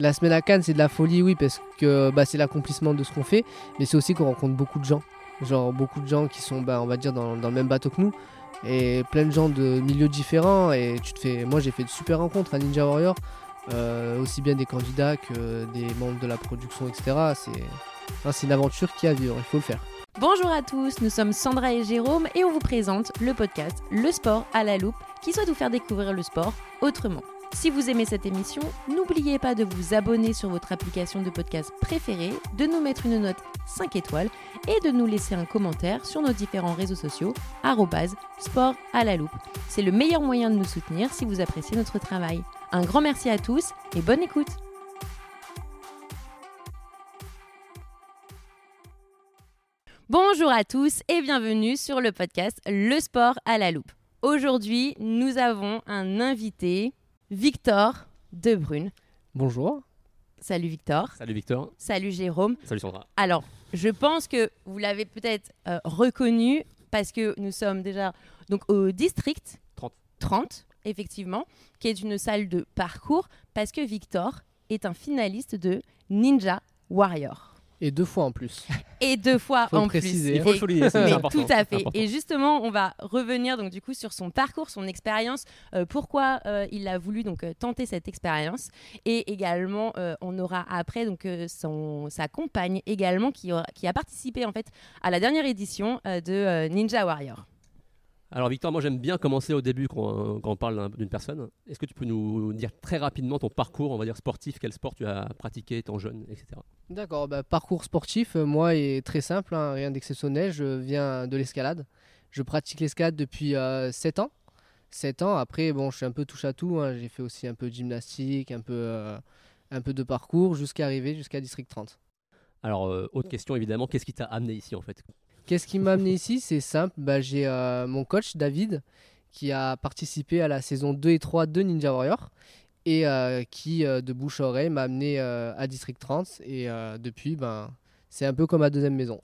La semaine à Cannes, c'est de la folie, oui, parce que bah, c'est l'accomplissement de ce qu'on fait, mais c'est aussi qu'on rencontre beaucoup de gens. Genre beaucoup de gens qui sont, bah, on va dire, dans, le même bateau que nous, et plein de gens de milieux différents. Et tu te fais, moi, j'ai fait de super rencontres à Ninja Warrior, euh, aussi bien des candidats que des membres de la production, etc. C'est, hein, une aventure qui a à vivre, il faut le faire. Bonjour à tous, nous sommes Sandra et Jérôme et on vous présente le podcast Le sport à la loupe qui souhaite vous faire découvrir le sport autrement. Si vous aimez cette émission, n'oubliez pas de vous abonner sur votre application de podcast préférée, de nous mettre une note 5 étoiles et de nous laisser un commentaire sur nos différents réseaux sociaux sport à la loupe. C'est le meilleur moyen de nous soutenir si vous appréciez notre travail. Un grand merci à tous et bonne écoute Bonjour à tous et bienvenue sur le podcast Le sport à la loupe. Aujourd'hui, nous avons un invité, Victor Debrune. Bonjour. Salut Victor. Salut Victor. Salut Jérôme. Salut Sandra. Alors, je pense que vous l'avez peut-être euh, reconnu parce que nous sommes déjà donc au district 30. 30, effectivement, qui est une salle de parcours parce que Victor est un finaliste de Ninja Warrior. Et deux fois en plus. Et deux fois Faut le en préciser. plus. Il faut le souligner, c'est mais important. tout à fait. Et justement, on va revenir donc du coup sur son parcours, son expérience, euh, pourquoi euh, il a voulu donc euh, tenter cette expérience, et également euh, on aura après donc euh, son sa compagne également qui, aura- qui a participé en fait à la dernière édition euh, de euh, Ninja Warrior. Alors Victor, moi j'aime bien commencer au début quand, quand on parle d'un- d'une personne. Est-ce que tu peux nous dire très rapidement ton parcours, on va dire sportif, quel sport tu as pratiqué étant jeune, etc. D'accord, bah, parcours sportif, euh, moi, est très simple, hein, rien d'exceptionnel. Je viens de l'escalade. Je pratique l'escalade depuis 7 ans. 7 ans, après, bon, je suis un peu touche à tout. hein. J'ai fait aussi un peu de gymnastique, un peu, euh, un peu de parcours, jusqu'à arriver jusqu'à District 30. Alors, euh, autre question évidemment, qu'est-ce qui t'a amené ici en fait? Qu'est-ce qui m'a amené ici? C'est simple, bah, j'ai euh, mon coach David qui a participé à la saison 2 et 3 de Ninja Warrior et euh, qui, euh, de bouche à oreille, m'a amené à District 30 et depuis, ben, c'est un peu comme ma deuxième maison.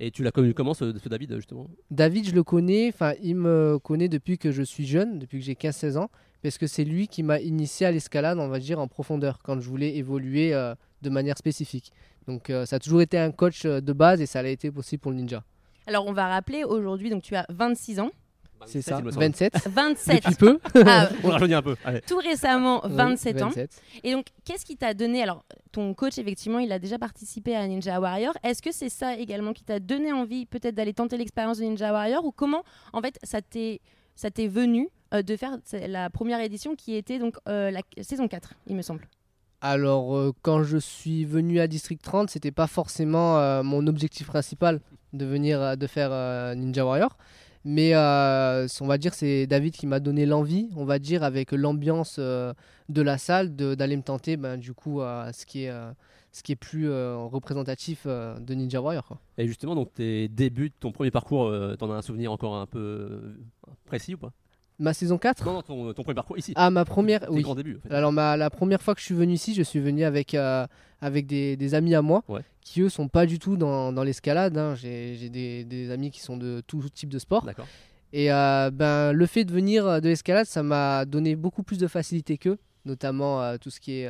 Et tu l'as connu comment ce, ce David justement? David, je le connais, enfin, il me connaît depuis que je suis jeune, depuis que j'ai 15-16 ans, parce que c'est lui qui m'a initié à l'escalade, on va dire, en profondeur, quand je voulais évoluer de manière spécifique. Donc, ça a toujours été un coach de base et ça l'a été aussi pour le ninja. Alors on va rappeler aujourd'hui donc tu as 26 ans, C'est 27, ça, il me semble. 27, 27 depuis peu. ah, On rajeunit un peu. Allez. tout récemment Oui, 27 ans. 27. Et donc, qu'est-ce qui t'a donné Alors, ton coach, effectivement, il a déjà participé à Ninja Warrior. Est-ce que c'est ça également qui t'a donné envie, peut-être, d'aller tenter l'expérience de Ninja Warrior? Ou comment, en fait, ça t'est, ça t'est venu euh, de faire la première édition qui était donc euh, la saison 4, il me semble? Alors, euh, quand je suis venu à District 30, c'était pas forcément euh, mon objectif principal de venir, euh, de faire euh, Ninja Warrior. Mais euh, on va dire c'est David qui m'a donné l'envie, on va dire, avec l'ambiance de la salle, d'aller me tenter ben, du coup à ce qui est, ce qui est plus représentatif de Ninja Warrior. Et justement, donc tes débuts, ton premier parcours, t'en as un souvenir encore un peu précis ou pas? Ma saison 4 Non, non, ton, ton premier parcours ici. Ah, ma première, oui. En fait. Alors ma, la première fois que je suis venu ici, je suis venu avec, euh, avec des, des amis à moi Ouais. qui eux sont pas du tout dans, dans l'escalade. hein. J'ai des, des amis qui sont de tout type de sport. D'accord. Et euh, ben, le fait de venir euh, de l'escalade, ça m'a donné beaucoup plus de facilité qu'eux, notamment euh, tout ce qui est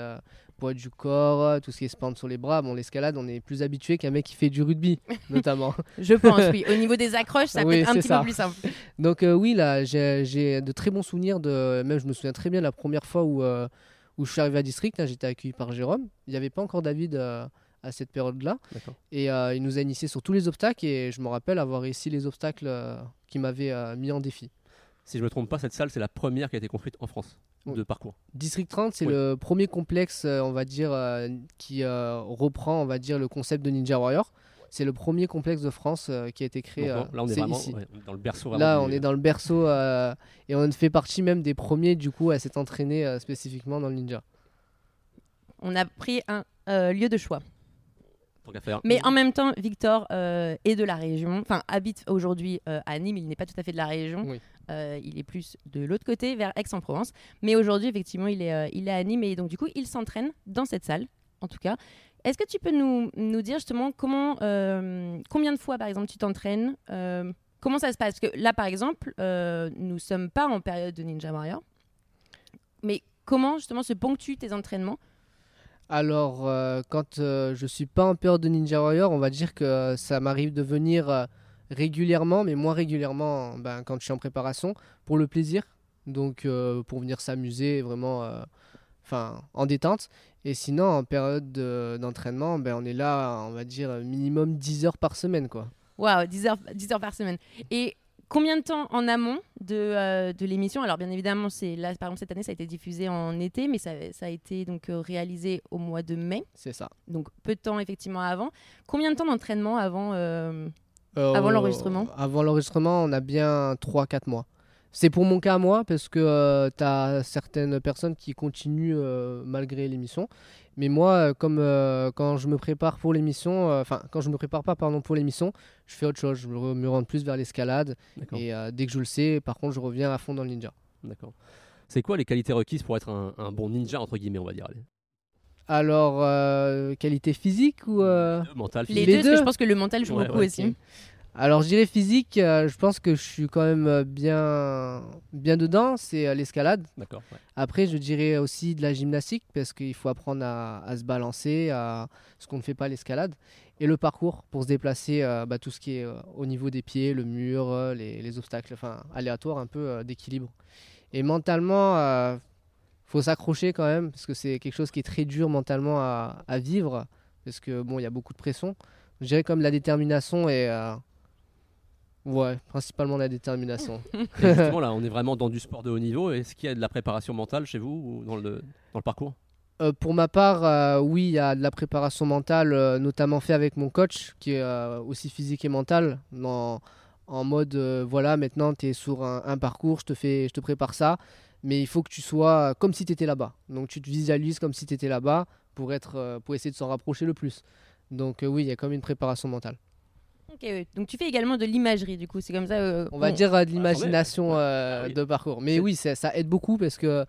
poids du corps, euh, tout ce qui est span sur les bras. Bon, l'escalade, on est plus habitué qu'un mec qui fait du rugby, notamment. Je pense, oui. Au niveau des accroches, ça peut être un petit ça. peu plus simple. Donc euh, oui, là, j'ai de très bons souvenirs de. Même je me souviens très bien la première fois où, euh, où je suis arrivé à District, hein, j'étais accueilli par Jérôme. Il n'y avait pas encore David euh, à cette période-là. Et euh, il nous a initiés sur tous les obstacles et je me rappelle avoir réussi les obstacles euh, qui m'avaient euh, mis en défi. Si je me trompe pas, cette salle c'est la première qui a été construite en France. De parcours. District 30, c'est Oui. le premier complexe, euh, on va dire, euh, qui euh, reprend, on va dire, le concept de Ninja Warrior. C'est le premier complexe de France euh, qui a été créé. Donc, là, on est vraiment ici. ouais, dans le berceau. Là, on est dans le berceau euh, et on fait partie même des premiers du coup à s'être entraîné euh, spécifiquement dans le ninja. On a pris un euh, lieu de choix. Tant qu'à faire. Mais en même temps, Victor euh, est de la région, enfin habite aujourd'hui euh, à Nîmes, il n'est pas tout à fait de la région, Oui. Euh, il est plus de l'autre côté, vers Aix-en-Provence. Mais aujourd'hui, effectivement, il est, euh, il est à et donc du coup, il s'entraîne dans cette salle, en tout cas. Est-ce que tu peux nous, dire justement comment, euh, combien de fois, par exemple, tu t'entraînes euh, Comment ça se passe? Parce que là, par exemple, nous sommes pas en période de Ninja Warrior. Mais comment justement se ponctuent tes entraînements? Alors, quand je suis pas en période de Ninja Warrior, on va dire que ça m'arrive de venir régulièrement, mais moins régulièrement ben, quand je suis en préparation, pour le plaisir. Donc, euh, pour venir s'amuser vraiment euh, enfin, en détente. Et sinon, en période de- d'entraînement, ben, on est là, on va dire, minimum 10 heures par semaine. Quoi. Waouh, 10 heures, 10 heures par semaine. Et combien de temps en amont de, euh, de l'émission? Alors, bien évidemment, c'est là, par exemple, cette année, ça a été diffusé en été, mais ça, ça a été donc réalisé au mois de mai, C'est ça. donc peu de temps effectivement avant. Combien de temps d'entraînement avant Euh, Avant l'enregistrement Avant l'enregistrement, on a bien 3-4 mois. C'est pour mon cas moi, parce que tu as certaines personnes qui continuent euh, malgré l'émission. Mais moi, euh, comme euh, quand je me prépare pour l'émission, euh, enfin, quand je me prépare pas pardon, pour l'émission, je fais autre chose. Je me, me rends plus vers l'escalade. Et euh, dès que je le sais, par contre, je reviens à fond dans le ninja. D'accord. C'est quoi les qualités requises pour être un, un bon ninja, entre guillemets, on va dire allez? Alors, euh, qualité physique ou. euh, Mental, Les, physique. Les deux, parce que deux je pense que le mental joue Ouais, beaucoup ouais, aussi. Alors, je dirais physique, euh, je pense que je suis quand même euh, bien, bien dedans. C'est euh, l'escalade. D'accord. ouais. Après, je dirais aussi de la gymnastique parce qu'il faut apprendre à, à se balancer, à ce qu'on ne fait pas à l'escalade. Et le parcours pour se déplacer, euh, bah, tout ce qui est euh, au niveau des pieds, le mur, euh, les, les obstacles, enfin aléatoires, un peu euh, d'équilibre. Et mentalement, faut s'accrocher quand même parce que c'est quelque chose qui est très dur mentalement à, à vivre parce que bon, il y a beaucoup de pression. Je dirais comme la détermination et euh, ouais, principalement la détermination. Et justement, là, on est vraiment dans du sport de haut niveau. Est-ce qu'il y a de la préparation mentale chez vous ou dans le, dans le parcours? Euh, pour ma part, euh, oui, il y a de la préparation mentale, euh, notamment fait avec mon coach, qui est aussi physique et mental, dans- en mode, voilà, maintenant tu es sur un, un parcours, je te, fais, je te prépare ça, mais il faut que tu sois comme si tu étais là-bas. Donc tu te visualises comme si tu étais là-bas pour, être, euh, pour essayer de s'en rapprocher le plus. Donc euh, oui, il y a comme une préparation mentale. Ok. Donc tu fais également de l'imagerie, du coup, c'est comme ça. euh, On va dire euh, de l'imagination ouais. euh, Ah oui. de parcours. Mais oui, ça, ça aide beaucoup parce que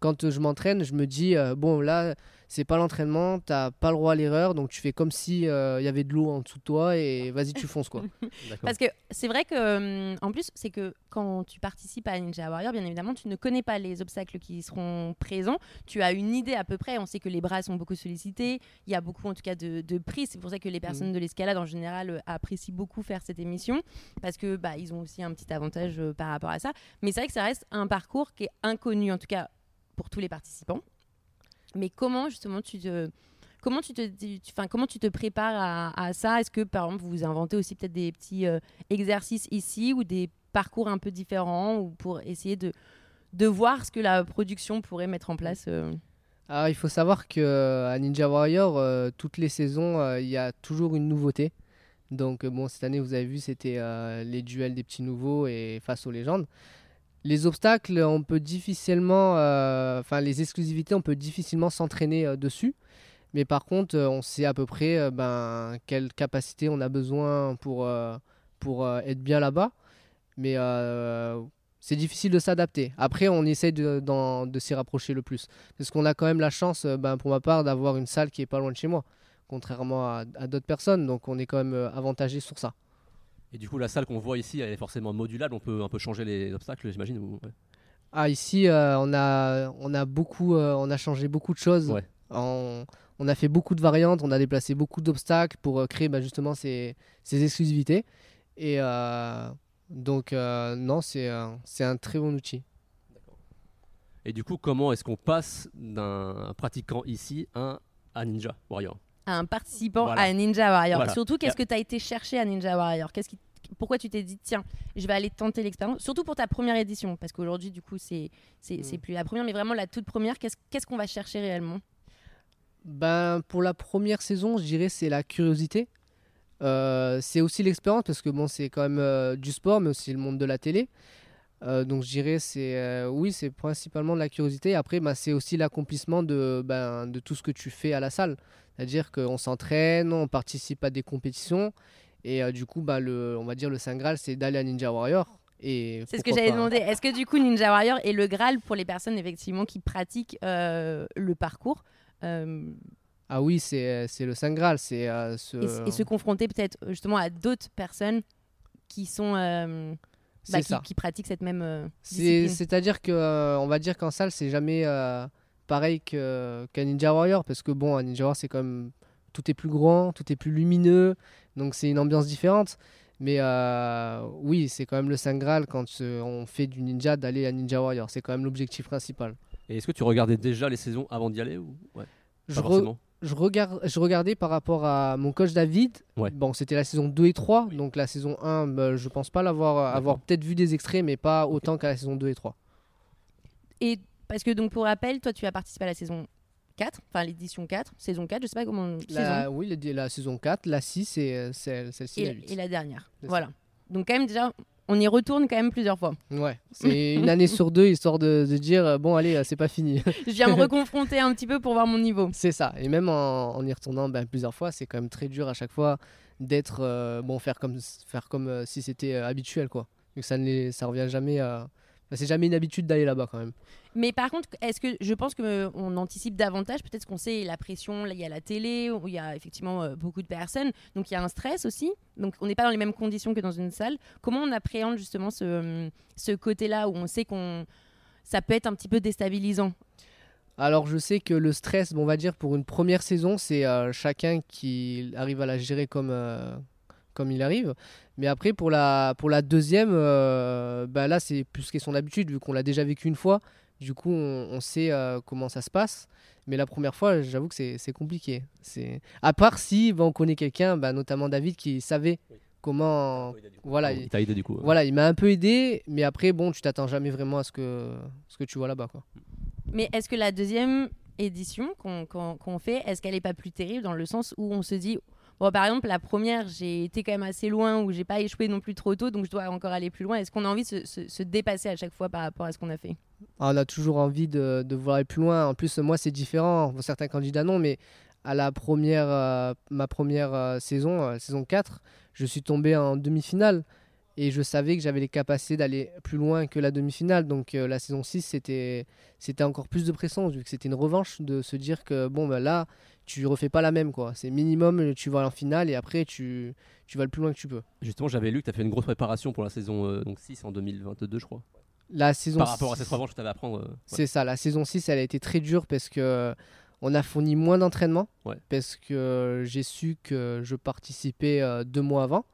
quand je m'entraîne, je me dis, euh, bon là, c'est pas l'entraînement, t'as pas le droit à l'erreur, donc tu fais comme si euh, il y avait de l'eau en dessous de toi et vas-y, tu fonces quoi. Parce que c'est vrai que, hum, en plus, c'est que quand tu participes à Ninja Warrior, bien évidemment, tu ne connais pas les obstacles qui seront présents. Tu as une idée à peu près. On sait que les bras sont beaucoup sollicités. Il y a beaucoup, en tout cas, de, de prix. C'est pour ça que les personnes de l'escalade, en général, euh, apprécient beaucoup faire cette émission. Parce que bah, ils ont aussi un petit avantage euh, par rapport à ça. Mais c'est vrai que ça reste un parcours qui est inconnu, en tout cas, pour tous les participants. Mais comment, justement, tu te. Comment tu te, tu- comment tu te prépares à, ça? Est-ce que, par exemple, vous inventez aussi peut-être des petits euh, exercices ici ou des parcours un peu différents ou pour essayer de, de voir ce que la production pourrait mettre en place euh, Alors il faut savoir que euh, à Ninja Warrior, toutes les saisons, il y a toujours une nouveauté. Donc bon, cette année, vous avez vu, c'était les duels des petits nouveaux et face aux légendes. Les obstacles, on peut difficilement, euh, enfin les exclusivités, on peut difficilement s'entraîner euh, dessus. Mais par contre, euh, on sait à peu près ben, quelle capacité on a besoin pour, pour être bien là-bas. Mais c'est difficile de s'adapter. Après, on essaye de, de s'y rapprocher le plus. Parce qu'on a quand même la chance, ben, pour ma part, d'avoir une salle qui est pas loin de chez moi, contrairement à, à d'autres personnes. Donc on est quand même avantagé sur ça. Et du coup, la salle qu'on voit ici, elle est forcément modulable. On peut un peu changer les obstacles, j'imagine. ou- ouais. Ah, ici, euh, on, a, on, a beaucoup, euh, on a changé beaucoup de choses. Ouais. On, on a fait beaucoup de variantes, on a déplacé beaucoup d'obstacles pour euh, créer ben, justement ces, ces exclusivités. Et euh, donc, non, c'est un très bon outil. Et du coup, comment est-ce qu'on passe d'un pratiquant ici à un à Ninja Warrior? À un participant Voilà. à Ninja Warrior Voilà. Surtout, qu'est-ce que tu as été chercher à Ninja Warrior? Qu'est-ce qui pourquoi tu t'es dit tiens je vais aller tenter l'expérience? Surtout pour ta première édition parce qu'aujourd'hui du coup c'est c'est Mm. c'est plus la première mais vraiment la toute première qu'est-ce qu'est-ce qu'on va chercher réellement? Ben, pour la première saison, je dirais c'est la curiosité. Euh, c'est aussi l'expérience parce que bon, c'est quand même euh, du sport, mais aussi le monde de la télé. Euh, donc je dirais c'est euh, oui, c'est principalement de la curiosité. Après, ben, c'est aussi l'accomplissement de, ben, de tout ce que tu fais à la salle. C'est-à-dire qu'on s'entraîne, on participe à des compétitions. Et euh, du coup, le, on va dire le Saint Graal, c'est d'aller à Ninja Warrior. C'est ce que j'allais pas- demander. Est-ce que du coup Ninja Warrior est le Graal pour les personnes effectivement qui pratiquent euh, le parcours euh, Ah oui, c'est le Saint Graal. C'est euh, ce... et, se confronter peut-être justement à d'autres personnes qui sont bah, qui, pratiquent cette même. C'est-à-dire que, euh, on va dire qu'en salle, c'est jamais pareil que- qu'un Ninja Warrior, parce que bon, un Ninja Warrior, c'est quand même. Tout est plus grand, tout est plus lumineux, donc c'est une ambiance différente. Mais euh, oui, c'est quand même le Saint Graal quand on fait du ninja d'aller à Ninja Warrior. C'est quand même l'objectif principal. Et est-ce que tu regardais déjà les saisons avant d'y aller ou? Ouais, Je, re- je, regarde, je regardais par rapport à mon coach David. Ouais. Bon, c'était la saison 2 et 3. Donc la saison 1, bah, je pense pas l'avoir avoir peut-être vu des extraits, mais pas autant qu'à la saison 2 et 3. Et parce que donc pour rappel, toi tu as participé à la saison 4, enfin l'édition 4, saison 4, je sais pas comment La, saison. oui, la, la saison 4, la 6 et euh, celle- celle-ci, la Et, 8. et la dernière. Ça. Voilà. Donc quand même déjà on y retourne quand même plusieurs fois. Ouais, c'est une année sur deux, histoire de, de dire euh, bon, allez, euh, c'est pas fini. Je viens me reconfronter un petit peu pour voir mon niveau. c'est ça. Et même en, en y retournant ben, plusieurs fois, c'est quand même très dur à chaque fois d'être euh, bon, faire comme, faire comme euh, si c'était euh, habituel, quoi. Que ça ne ça revient jamais à. C'est jamais une habitude d'aller là-bas quand même. Mais par contre, est-ce que je pense qu'on anticipe davantage Peut-être qu'on sait la pression, il y a la télé, où il y a effectivement euh, beaucoup de personnes, donc il y a un stress aussi. Donc on n'est pas dans les mêmes conditions que dans une salle. Comment on appréhende justement ce, ce côté-là où on sait qu'on ça peut être un petit peu déstabilisant? Alors je sais que le stress, bon, on va dire pour une première saison, c'est euh, chacun qui arrive à la gérer comme, euh, comme il arrive. Mais après pour la, pour la deuxième, euh, bah là c'est plus question d'habitude vu qu'on l'a déjà vécu une fois. Du coup on, on sait euh, comment ça se passe. Mais la première fois, j'avoue que c'est c'est compliqué. C'est À part si bah, on connaît quelqu'un, bah, notamment David, qui savait comment... Voilà, il t'a aidé du coup. euh. Voilà, il m'a un peu aidé, mais après, bon, tu t'attends jamais vraiment à ce que, ce que tu vois là-bas. quoi. Mais est-ce que la deuxième édition qu'on qu'on- qu'on fait, est-ce qu'elle n'est pas plus terrible dans le sens où on se dit, bon, par exemple, la première, j'ai été quand même assez loin, où j'ai pas échoué non plus trop tôt, donc je dois encore aller plus loin. Est-ce qu'on a envie de se, se- se dépasser à chaque fois par rapport à ce qu'on a fait? Ah, On a toujours envie de, de vouloir aller plus loin. En plus, moi, c'est différent. Bon, certains candidats, non, mais à la première, euh, ma première euh, saison, euh, saison 4, je suis tombé en demi-finale. Et je savais que j'avais les capacités d'aller plus loin que la demi-finale. Donc la saison 6, c'était, c'était encore plus de pression, vu que c'était une revanche de se dire que bon, bah, là, tu refais pas la même. quoi. C'est minimum, tu vas en finale et après, tu, tu vas le plus loin que tu peux. Justement, j'avais lu que tu as fait une grosse préparation pour la saison euh, donc 6 en 2022, je crois. La saison Par rapport à cette revanche que tu avais à prendre. euh, ouais. C'est ça, la saison 6, elle a été très dure parce que on a fourni moins d'entraînement. Ouais. Parce que j'ai su que je participais euh, deux mois avant.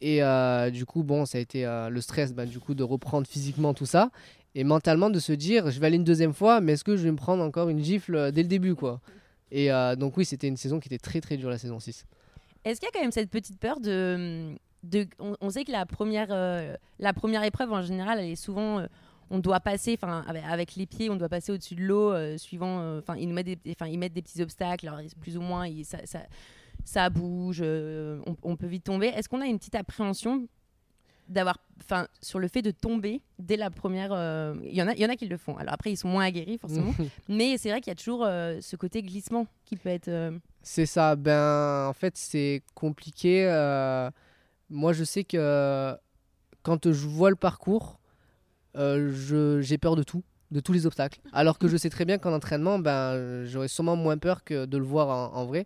Et euh, du coup, bon, ça a été euh, le stress bah, du coup, de reprendre physiquement tout ça. Et mentalement, de se dire, je vais aller une deuxième fois, mais est-ce que je vais me prendre encore une gifle euh, dès le début quoi Et euh, donc, oui, c'était une saison qui était très très dure, la saison 6. Est-ce qu'il y a quand même cette petite peur de. de on, sait que la première, euh, la première épreuve, en général, elle est souvent. euh, on doit passer, enfin, avec, les pieds, on doit passer au-dessus de l'eau, suivant. Enfin, ils mettent des, ils mettent des petits obstacles, plus ou moins, ça, bouge, on peut vite tomber. Est-ce qu'on a une petite appréhension d'avoir, enfin, sur le fait de tomber dès la première. euh, Il y en a, il y en a qui le font. Alors après, ils sont moins aguerris forcément, mais c'est vrai qu'il y a toujours euh, ce côté glissement qui peut être. euh, C'est ça. Ben, en fait, c'est compliqué. moi, je sais que quand je vois le parcours, je- j'ai peur de tout, de tous les obstacles. Alors que je sais très bien qu'en entraînement, ben, j'aurais sûrement moins peur que de le voir en, en vrai.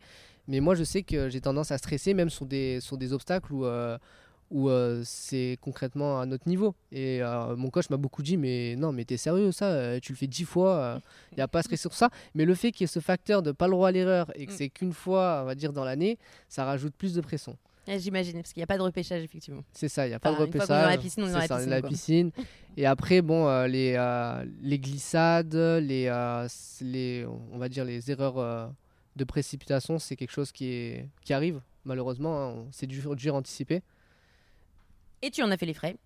Mais moi, je sais que j'ai tendance à stresser, même sur des, sur des obstacles où, où euh, c'est concrètement à notre niveau. Et euh, mon coach m'a beaucoup dit, mais non, mais t'es sérieux, ça euh, Tu le fais dix fois, il n'y a pas à sur ça. Mais le fait qu'il y ait ce facteur de pas le droit à l'erreur et que Mm. c'est qu'une fois, on va dire, dans l'année, ça rajoute plus de pression. Ah, J'imagine, parce qu'il n'y a pas de repêchage, effectivement. C'est ça, il n'y a pas Enfin, de une fois qu'on est dans la repêchage. piscine, on est dans la ça, piscine, la piscine. Et après, bon, les, les glissades, les, les, on va dire les erreurs de précipitation, c'est quelque chose qui, est, qui arrive, malheureusement. hein, on- c'est dur, dur à anticiper. Et tu en as fait les frais.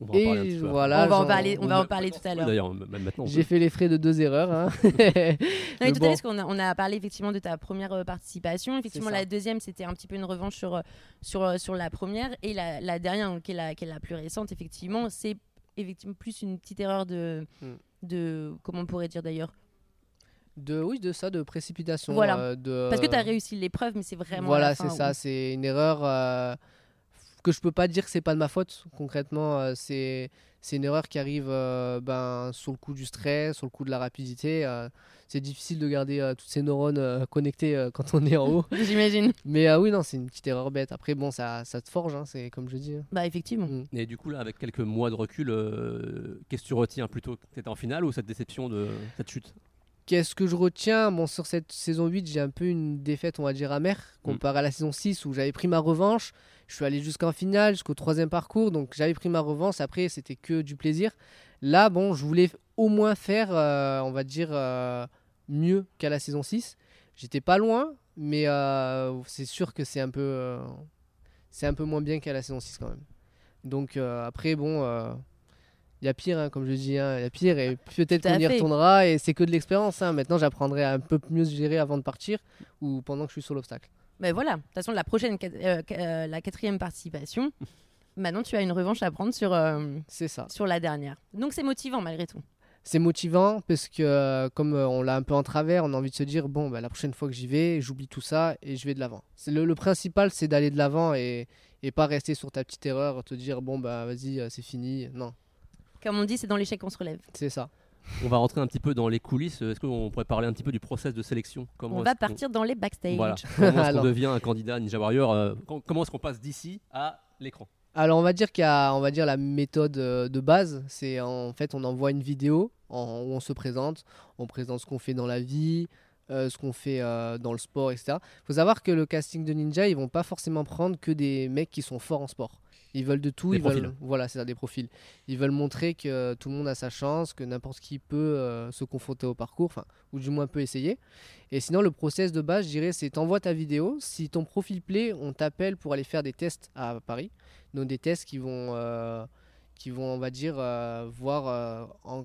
On va en Et voilà, on va en parler, on va en parler tout à l'heure. D'ailleurs, même maintenant. on J'ai fait les frais de deux erreurs. hein. Non, mais Mais tout à l'heure, bon. parce qu'on a, on a parlé effectivement de ta première euh, participation. Effectivement, la deuxième, c'était un petit peu une revanche sur, euh, sur, euh, sur la première. Et la, la dernière, qui est la, qui est la plus récente, effectivement, c'est effectivement plus une petite erreur de. Mm. de comment on pourrait dire d'ailleurs? De, oui, de ça, de précipitation. Voilà. euh, de, Parce que tu as réussi l'épreuve, mais c'est vraiment. à Voilà, c'est ça. où- C'est une erreur euh, que je peux pas dire que c'est pas de ma faute. Concrètement, euh, c'est c'est une erreur qui arrive euh, ben, sur le coup du stress, sur le coup de la rapidité. euh, c'est difficile de garder euh, toutes ces neurones euh, connectées euh, quand on est en haut. J'imagine. Mais euh, oui, non, c'est une petite erreur bête. Après, bon, ça, ça te forge, hein, c'est comme je dis. hein. Bah, effectivement. Mm. Et du coup, là, avec quelques mois de recul, euh, qu'est-ce que tu retiens plutôt? Que tu en finale ou cette déception de cette chute? Qu'est-ce que je retiens? Bon, sur cette saison 8, j'ai un peu une défaite, on va dire, amère, comparé à la saison 6 où j'avais pris ma revanche. Je suis allé jusqu'en finale, jusqu'au troisième parcours, donc j'avais pris ma revanche. Après, c'était que du plaisir. Là, bon, je voulais au moins faire, euh, on va dire, euh, mieux qu'à la saison 6. J'étais pas loin, mais euh, c'est sûr que c'est un, peu, c'est un peu moins bien qu'à la saison 6 quand même. Donc après, bon il y a pire, hein, comme je dis, hein, il y a pire, et peut-être qu'on y retournera, et c'est que de l'expérience. Hein. Maintenant, j'apprendrai à un peu mieux se gérer avant de partir, ou pendant que je suis sur l'obstacle. Mais voilà, de toute façon, la prochaine, euh, euh, la quatrième participation, maintenant tu as une revanche à prendre sur, euh, ça. sur la dernière. Donc c'est motivant malgré tout. C'est motivant parce que comme on l'a un peu en travers, on a envie de se dire bon, bah, la prochaine fois que j'y vais, j'oublie tout ça et je vais de l'avant. Le, le principal, c'est d'aller de l'avant et, et pas rester sur ta petite erreur, te dire bon, bah vas-y, c'est fini. Non, comme on dit, c'est dans l'échec qu'on se relève. C'est ça. On va rentrer un petit peu dans les coulisses. Est-ce qu'on pourrait parler un petit peu du process de sélection comment On va partir dans les backstage. Voilà. Comment est-ce qu'on devient un candidat Ninja Warrior euh, Comment est-ce qu'on passe d'ici à l'écran alors on va dire qu'il y a, on va dire la méthode euh, de base, c'est en fait on envoie une vidéo où on se présente, on présente ce qu'on fait dans la vie, euh, ce qu'on fait dans le sport, etc. Il faut savoir que le casting de Ninja, ils vont pas forcément prendre que des mecs qui sont forts en sport. Ils veulent de tout. ils veulent, voilà, c'est ça, des profils. Ils veulent montrer que tout le monde a sa chance, que n'importe qui peut euh, se confronter au parcours, ou du moins peut essayer. Et sinon, le process de base, je dirais, c'est t'envoies ta vidéo. Si ton profil plaît, on t'appelle pour aller faire des tests à Paris. Donc des tests qui vont, euh, qui vont on va dire, euh, voir en,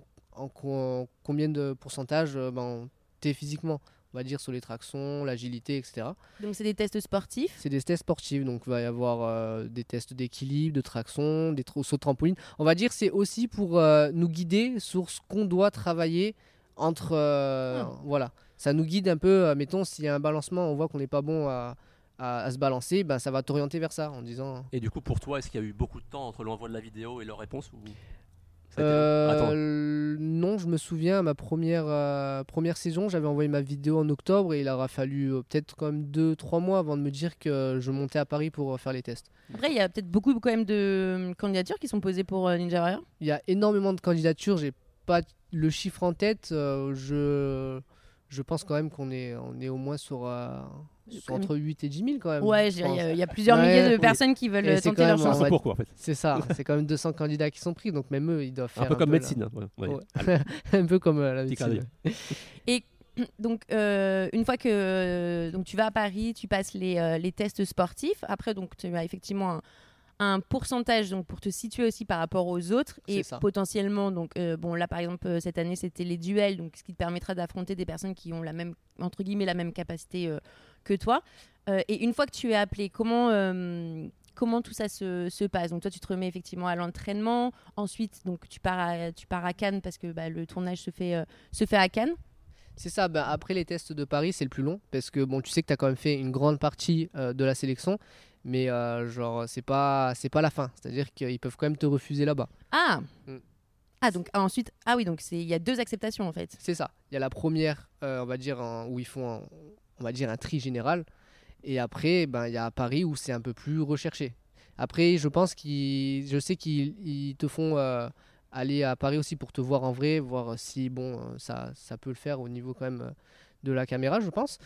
combien de pourcentage ben, tu es physiquement on va dire, sur les tractions, l'agilité, etc. Donc c'est des tests sportifs? C'est des tests sportifs, donc il va y avoir euh, des tests d'équilibre, de traction, des sauts de trampoline. On va dire c'est aussi pour euh, nous guider sur ce qu'on doit travailler entre... Euh, ah. Voilà, ça nous guide un peu, mettons, s'il y a un balancement, on voit qu'on n'est pas bon à, à, se balancer, ben, ça va t'orienter vers ça en disant... Et du coup, pour toi, est-ce qu'il y a eu beaucoup de temps entre l'envoi de la vidéo et leur réponse ou... Euh, non, je me souviens, ma première, euh, première saison, j'avais envoyé ma vidéo en octobre et il aura fallu euh, peut-être quand même 2-3 mois avant de me dire que je montais à Paris pour faire les tests. Après, il y a peut-être beaucoup quand même de candidatures qui sont posées pour Ninja Warrior Il y a énormément de candidatures, j'ai pas le chiffre en tête. je, je pense quand même qu'on est, on est au moins sur entre 8 et 10 000 quand même. Ouais, il y, a plusieurs milliers de personnes qui veulent tenter leur chance. En fait. C'est ça, c'est quand même 200 candidats qui sont pris, donc même eux, ils doivent faire. Un peu comme médecine. Hein, un peu comme euh, la médecine. Et donc, euh, une fois que donc, tu vas à Paris, tu passes les, euh, les tests sportifs. Après, donc, tu as effectivement un un pourcentage donc pour te situer aussi par rapport aux autres et potentiellement donc euh, bon là par exemple euh, cette année c'était les duels donc ce qui te permettra d'affronter des personnes qui ont la même entre guillemets la même capacité euh, que toi. Et une fois que tu es appelé comment comment tout ça se, se, passe? Donc toi tu te remets effectivement à l'entraînement. Ensuite donc tu pars à, tu pars à Cannes parce que bah, le tournage se fait se fait à Cannes. C'est ça, ben, après les tests de Paris, c'est le plus long parce que bon, tu sais que tu as quand même fait une grande partie de la sélection mais euh, genre c'est pas c'est pas la fin. C'est à dire qu'ils peuvent quand même te refuser là-bas. Ah mm. ah donc ah, ensuite ah oui donc c'est il y a deux acceptations en fait. C'est ça. Il y a la première euh, on va dire où ils font on va dire un tri général et après ben il y a Paris où c'est un peu plus recherché après je pense qu'ils je sais qu'ils te font euh, aller à Paris aussi pour te voir en vrai voir si bon ça ça peut le faire au niveau quand même de la caméra je pense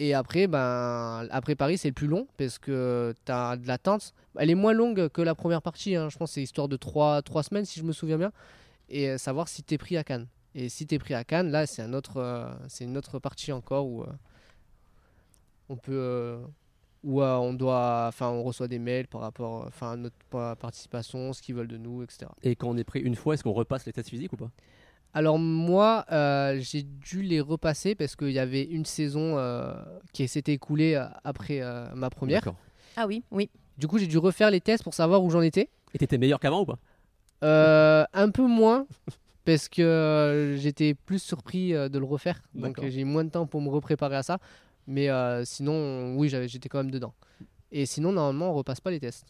et après, ben, après Paris, c'est plus long parce que tu as de l'attente. Elle est moins longue que la première partie. Hein. Je pense c'est histoire de 3, 3 semaines, si je me souviens bien. Et euh, savoir si tu es pris à Cannes. Et si tu es pris à Cannes, là, c'est un autre, euh, c'est une autre partie encore où euh, on peut. où on doit. Enfin, on reçoit des mails par rapport enfin, à notre participation, ce qu'ils veulent de nous, etc. Et quand on est pris une fois, est-ce qu'on repasse les tests physiques ou pas? Alors moi, euh, j'ai dû les repasser parce qu'il y avait une saison euh, qui s'était écoulée euh, après ma première. Ah oui, oui. Du coup, j'ai dû refaire les tests pour savoir où j'en étais. Et t'étais meilleur qu'avant ou pas? Un peu moins, parce que j'étais plus surpris de le refaire. Donc j'ai moins de temps pour me repréparer à ça. Mais sinon, oui, j'étais quand même dedans. Et sinon, normalement, on repasse pas les tests.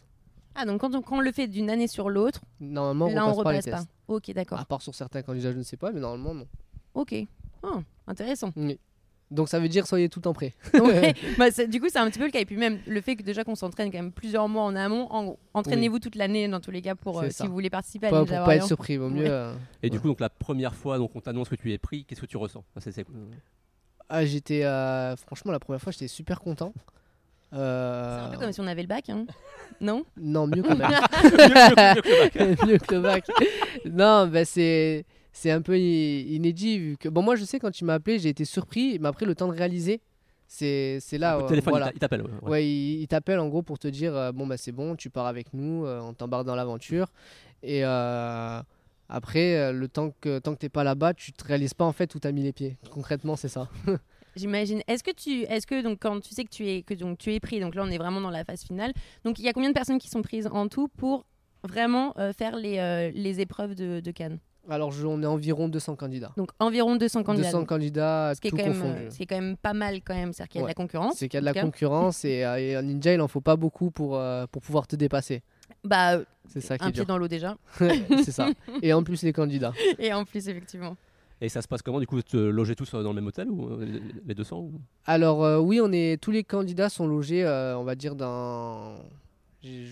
Ah, donc quand on, le fait d'une année sur l'autre, normalement, on repasse, pas les tests. Ok, d'accord. À part sur certains candidats, je ne sais pas, mais normalement, non. Ok. Oh, intéressant. Oui. Donc ça veut dire soyez tout en prêt. Ouais. Bah, du coup, c'est un petit peu le cas. Et puis même le fait que déjà qu'on s'entraîne quand même plusieurs mois en amont, en- entraînez-vous toute l'année dans tous les cas pour euh, si vous voulez participer à Pas- pour pas être surpris, vaut mieux. Ouais. euh, Et du coup, donc la première fois, donc on t'annonce que tu es pris, qu'est-ce que tu ressens? Enfin, c'est- c'est- Ah, j'étais euh, franchement la première fois, j'étais super content. C'est Euh, un peu comme si on avait le bac, hein non Non, mieux quand même. Mieux que- mieux que le bac. mieux que le bac. non, bah c'est c'est un peu i- inédit vu que bon moi je sais quand tu m'as appelé, j'ai été surpris, mais après le temps de réaliser, c'est c'est là Au euh, téléphone, voilà. il t'a- il t'appelle. ouais, ouais. Ouais, il, il t'appelle en gros pour te dire euh, bon bah c'est bon, tu pars avec nous, euh, on t'embarque dans l'aventure et euh, après euh, le temps que tant que t'es pas là-bas, tu te réalises pas en fait où t'as mis les pieds. Concrètement, c'est ça. J'imagine. Est-ce que tu, est-ce que donc quand tu sais que tu es que donc tu es pris, donc là on est vraiment dans la phase finale. Donc il y a combien de personnes qui sont prises en tout pour vraiment euh, faire les, euh, les épreuves de, de Cannes? Alors je- on est environ 200 candidats. Donc environ 200 candidats. 200 donc, candidats, ce qui est quand même, confondu. ce qui est quand même pas mal quand même, c'est-à-dire qu'il y a de la concurrence. C'est qu'il y a de la cas. concurrence et, euh, et en ninja il en faut pas beaucoup pour, euh, pour pouvoir te dépasser. Bah euh, C'est ça qui un est pied dur. dans l'eau déjà. c'est ça. Et en plus les candidats. Et en plus effectivement. Et ça se passe comment? Du coup, vous te logez tous euh, dans le même hôtel ou euh, les- les 200 ou... Alors euh, oui, on est tous les candidats sont logés, euh, on va dire dans, j'ai-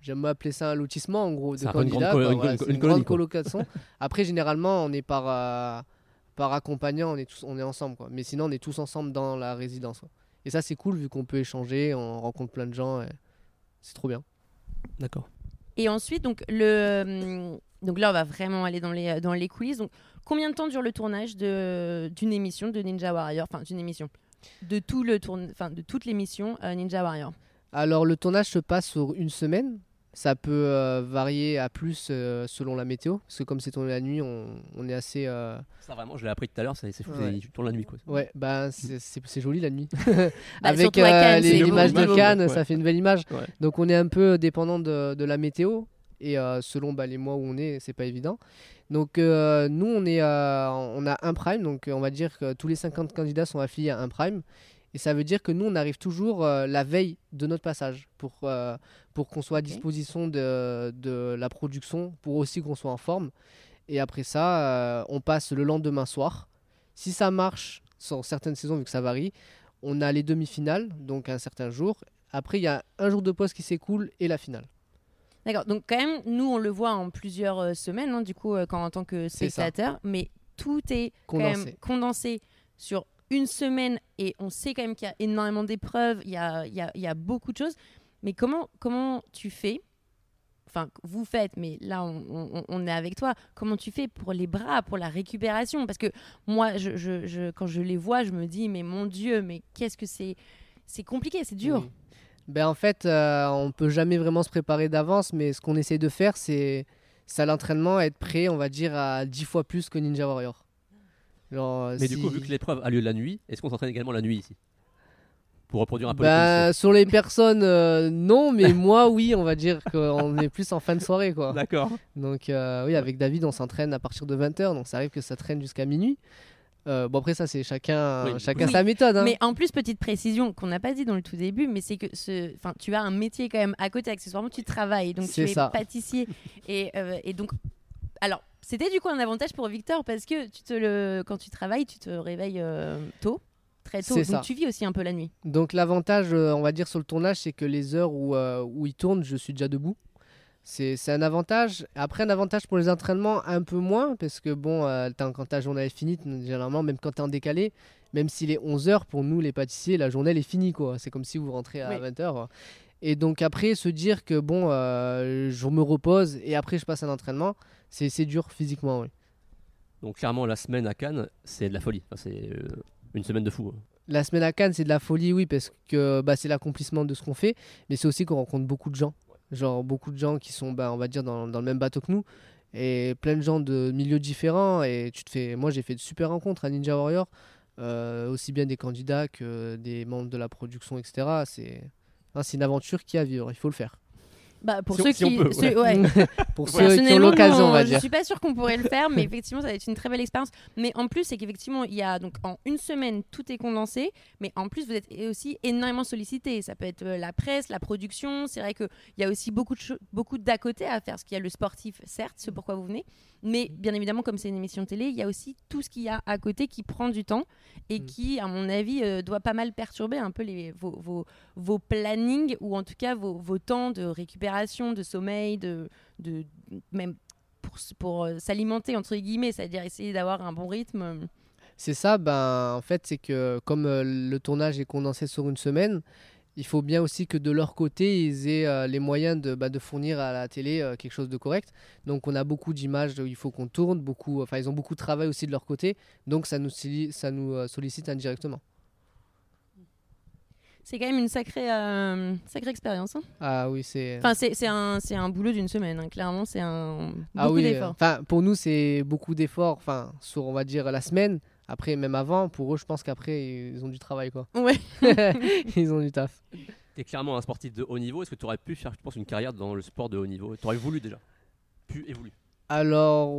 j'aime appeler ça un lotissement en gros de C'est un peu une grande candidats. colo- une- Voilà, une- c'est une une colonie, grande quoi. colocation. Après généralement on est par euh, par accompagnant, on est tous on est ensemble quoi. Mais sinon on est tous ensemble dans la résidence. quoi. Et ça c'est cool vu qu'on peut échanger, on rencontre plein de gens. et C'est trop bien. D'accord. Et ensuite donc le hum, donc là on va vraiment aller dans les dans les coulisses. Donc combien de temps dure le tournage d'une émission de Ninja Warrior, enfin d'une émission de tout le tourne, de toute l'émission euh, Ninja Warrior. Alors le tournage se passe sur une semaine. Ça peut euh, varier à plus euh, selon la météo, parce que comme c'est tourné la nuit, on, on est assez. euh, Ça vraiment, je l'ai appris tout à l'heure, c'est fou, Ouais. tu tournes la nuit quoi. Ouais, bah c'est joli la nuit. Bah, Avec euh, c'est images beau. de Cannes, ouais. ça fait une belle image. Ouais. Donc on est un peu dépendant de, de la météo et euh, selon bah, les mois où on est, c'est pas évident. Donc euh, nous on est, euh, on a un prime, donc on va dire que tous les 50 candidats sont affiliés à un prime. Et ça veut dire que nous on arrive toujours euh, la veille de notre passage pour, euh, pour qu'on soit à disposition de, de la production, pour aussi qu'on soit en forme. Et après ça, euh, on passe le lendemain soir. Si ça marche, sur certaines saisons, vu que ça varie, on a les demi-finales, donc un certain jour. Après, il y a un jour de pause qui s'écoule et la finale. D'accord. Donc quand même, nous on le voit en plusieurs semaines, hein, du coup, quand en tant que spectateur, mais tout est quand même condensé sur une semaine et on sait quand même qu'il y a énormément d'épreuves, il y a, y, a, beaucoup de choses. Mais comment, comment tu fais Enfin, vous faites, mais là on, on- est avec toi. Comment tu fais pour les bras, pour la récupération? Parce que moi, je, je- je- quand je les vois, je me dis, mais mon Dieu, mais qu'est-ce que c'est C'est compliqué, c'est dur. Ben, en fait, euh, on peut jamais vraiment se préparer d'avance, mais ce qu'on essaie de faire, c'est c'est à l'entraînement être prêt, on va dire, à 10 fois plus que Ninja Warrior. Genre, Mais si- du coup, vu que l'épreuve a lieu la nuit, est-ce qu'on s'entraîne également la nuit ici Pour reproduire un peu Ben, les sur les personnes, euh, non, mais moi, oui, on va dire qu'on est plus en fin de soirée, quoi. D'accord. Donc euh, oui, avec David, on s'entraîne à partir de 20h, donc ça arrive que ça traîne jusqu'à minuit. Euh, bon après ça c'est chacun, Oui. chacun Oui. sa méthode. hein. Mais en plus, petite précision qu'on n'a pas dit dans le tout début, mais c'est que ce, enfin, tu as un métier quand même à côté, accessoirement, tu travailles, donc tu es ça. pâtissier. Et, euh, et donc, alors, c'était du coup un avantage pour Victor parce que tu te le, quand tu travailles, tu te réveilles euh, tôt, très tôt, donc ça. tu vis aussi un peu la nuit. Donc l'avantage, euh, on va dire sur le tournage, c'est que les heures où, euh, où il tourne, je suis déjà debout. C'est un avantage. Après un avantage pour les entraînements, un peu moins, parce que bon, euh, quand ta journée est finie, généralement, même quand tu es en décalé, même s'il est 11h, pour nous les pâtissiers, la journée elle est finie. quoi. C'est comme si vous rentrez à Oui. 20h. Et donc après, se dire que bon, je me repose et après je passe un entraînement, c'est c'est dur physiquement. Oui. Donc clairement, la semaine à Cannes, c'est de la folie. Enfin, c'est euh, une semaine de fou. hein. La semaine à Cannes, c'est de la folie, oui, parce que bah, c'est l'accomplissement de ce qu'on fait, mais c'est aussi qu'on rencontre beaucoup de gens. Genre beaucoup de gens qui sont, bah, on va dire, dans, dans le même bateau que nous, et plein de gens de milieux différents. Et tu te fais, moi, j'ai fait de super rencontres à Ninja Warrior, euh, aussi bien des candidats que des membres de la production, etc. C'est hein, c'est une aventure qui a à vivre, il faut le faire. Bah, pour Si on- ceux si on qui. peut, ceux- ouais. ouais. Pour ceux qui ont l'occasion, on va je dire. suis pas sûre qu'on pourrait le faire, mais effectivement, ça va être une très belle expérience. Mais en plus, c'est qu'effectivement, il y a donc en une semaine, tout est condensé, mais en plus, vous êtes aussi énormément sollicité. Ça peut être euh, la presse, la production. C'est vrai qu'il y a aussi beaucoup de beaucoup d'à côté à faire, parce qu'il y a le sportif, certes, ce pourquoi vous venez, mais bien évidemment, comme c'est une émission télé, il y a aussi tout ce qu'il y a à côté qui prend du temps et Mm. qui, à mon avis, euh, doit pas mal perturber un peu les, vos, vos, vos plannings ou en tout cas vos, vos temps de récupération, de sommeil, de, de même pour, pour euh, s'alimenter entre guillemets, c'est-à-dire essayer d'avoir un bon rythme. C'est ça, ben, en fait, c'est que comme euh, le tournage est condensé sur une semaine, il faut bien aussi que de leur côté, ils aient euh, les moyens de, bah, de fournir à la télé euh, quelque chose de correct. Donc, on a beaucoup d'images où il faut qu'on tourne, beaucoup, enfin, ils ont beaucoup de travail aussi de leur côté, donc ça nous, solli- ça nous euh, sollicite indirectement. C'est quand même une sacrée, euh, sacrée expérience. hein. Ah oui, c'est. Enfin, c'est un, boulot d'une semaine, hein. clairement, c'est un beaucoup ah oui, euh, d'efforts. enfin, pour nous, c'est beaucoup d'efforts, enfin, sur, on va dire, la semaine. Après, même avant, pour eux, je pense qu'après, ils ont du travail, quoi. Ouais. ils ont du taf. Tu es clairement un sportif de haut niveau. Est-ce que tu aurais pu faire, je pense, une carrière dans le sport de haut niveau? Tu aurais voulu déjà? Pu et voulu? Alors,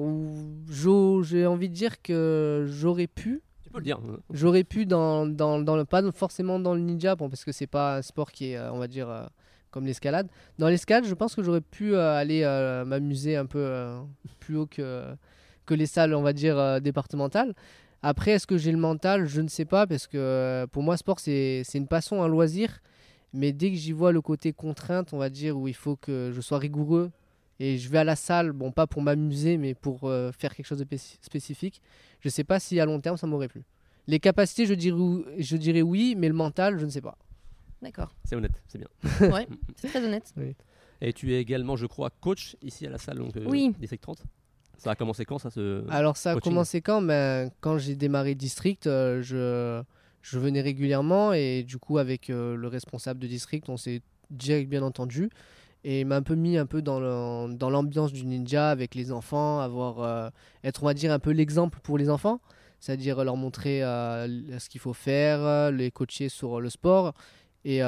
j'ai envie de dire que j'aurais pu, Tu peux le dire. hein. J'aurais pu dans, dans, dans le pas forcément dans le ninja bon, parce que c'est pas un sport qui est euh, on va dire euh, comme l'escalade. Dans l'escalade, je pense que j'aurais pu euh, aller euh, m'amuser un peu plus haut que que les salles on va dire euh, départementales. Après, est-ce que j'ai le mental? Je ne sais pas parce que euh, pour moi sport c'est c'est une passion, un loisir, mais dès que j'y vois le côté contrainte, on va dire où il faut que je sois rigoureux et je vais à la salle, bon pas pour m'amuser mais pour euh, faire quelque chose de spéci- spécifique. Je sais pas si à long terme ça m'aurait plu. Les capacités, je dirais, ou- je dirais oui, mais le mental, je ne sais pas. D'accord, C'est honnête, c'est bien. ouais, c'est très honnête. Et tu es également, je crois, coach ici à la salle donc, euh, Oui. District 30. Ça a commencé quand ça. Alors ça a coaching. commencé quand? Ben, Quand j'ai démarré District, euh, je, je venais régulièrement et du coup avec euh, le responsable de District, on s'est direct bien entendu. Et il m'a un peu mis un peu dans l'ambiance du ninja avec les enfants, avoir, euh, être on va dire un peu l'exemple pour les enfants, c'est-à-dire leur montrer ce qu'il faut faire, les coacher sur le sport. Et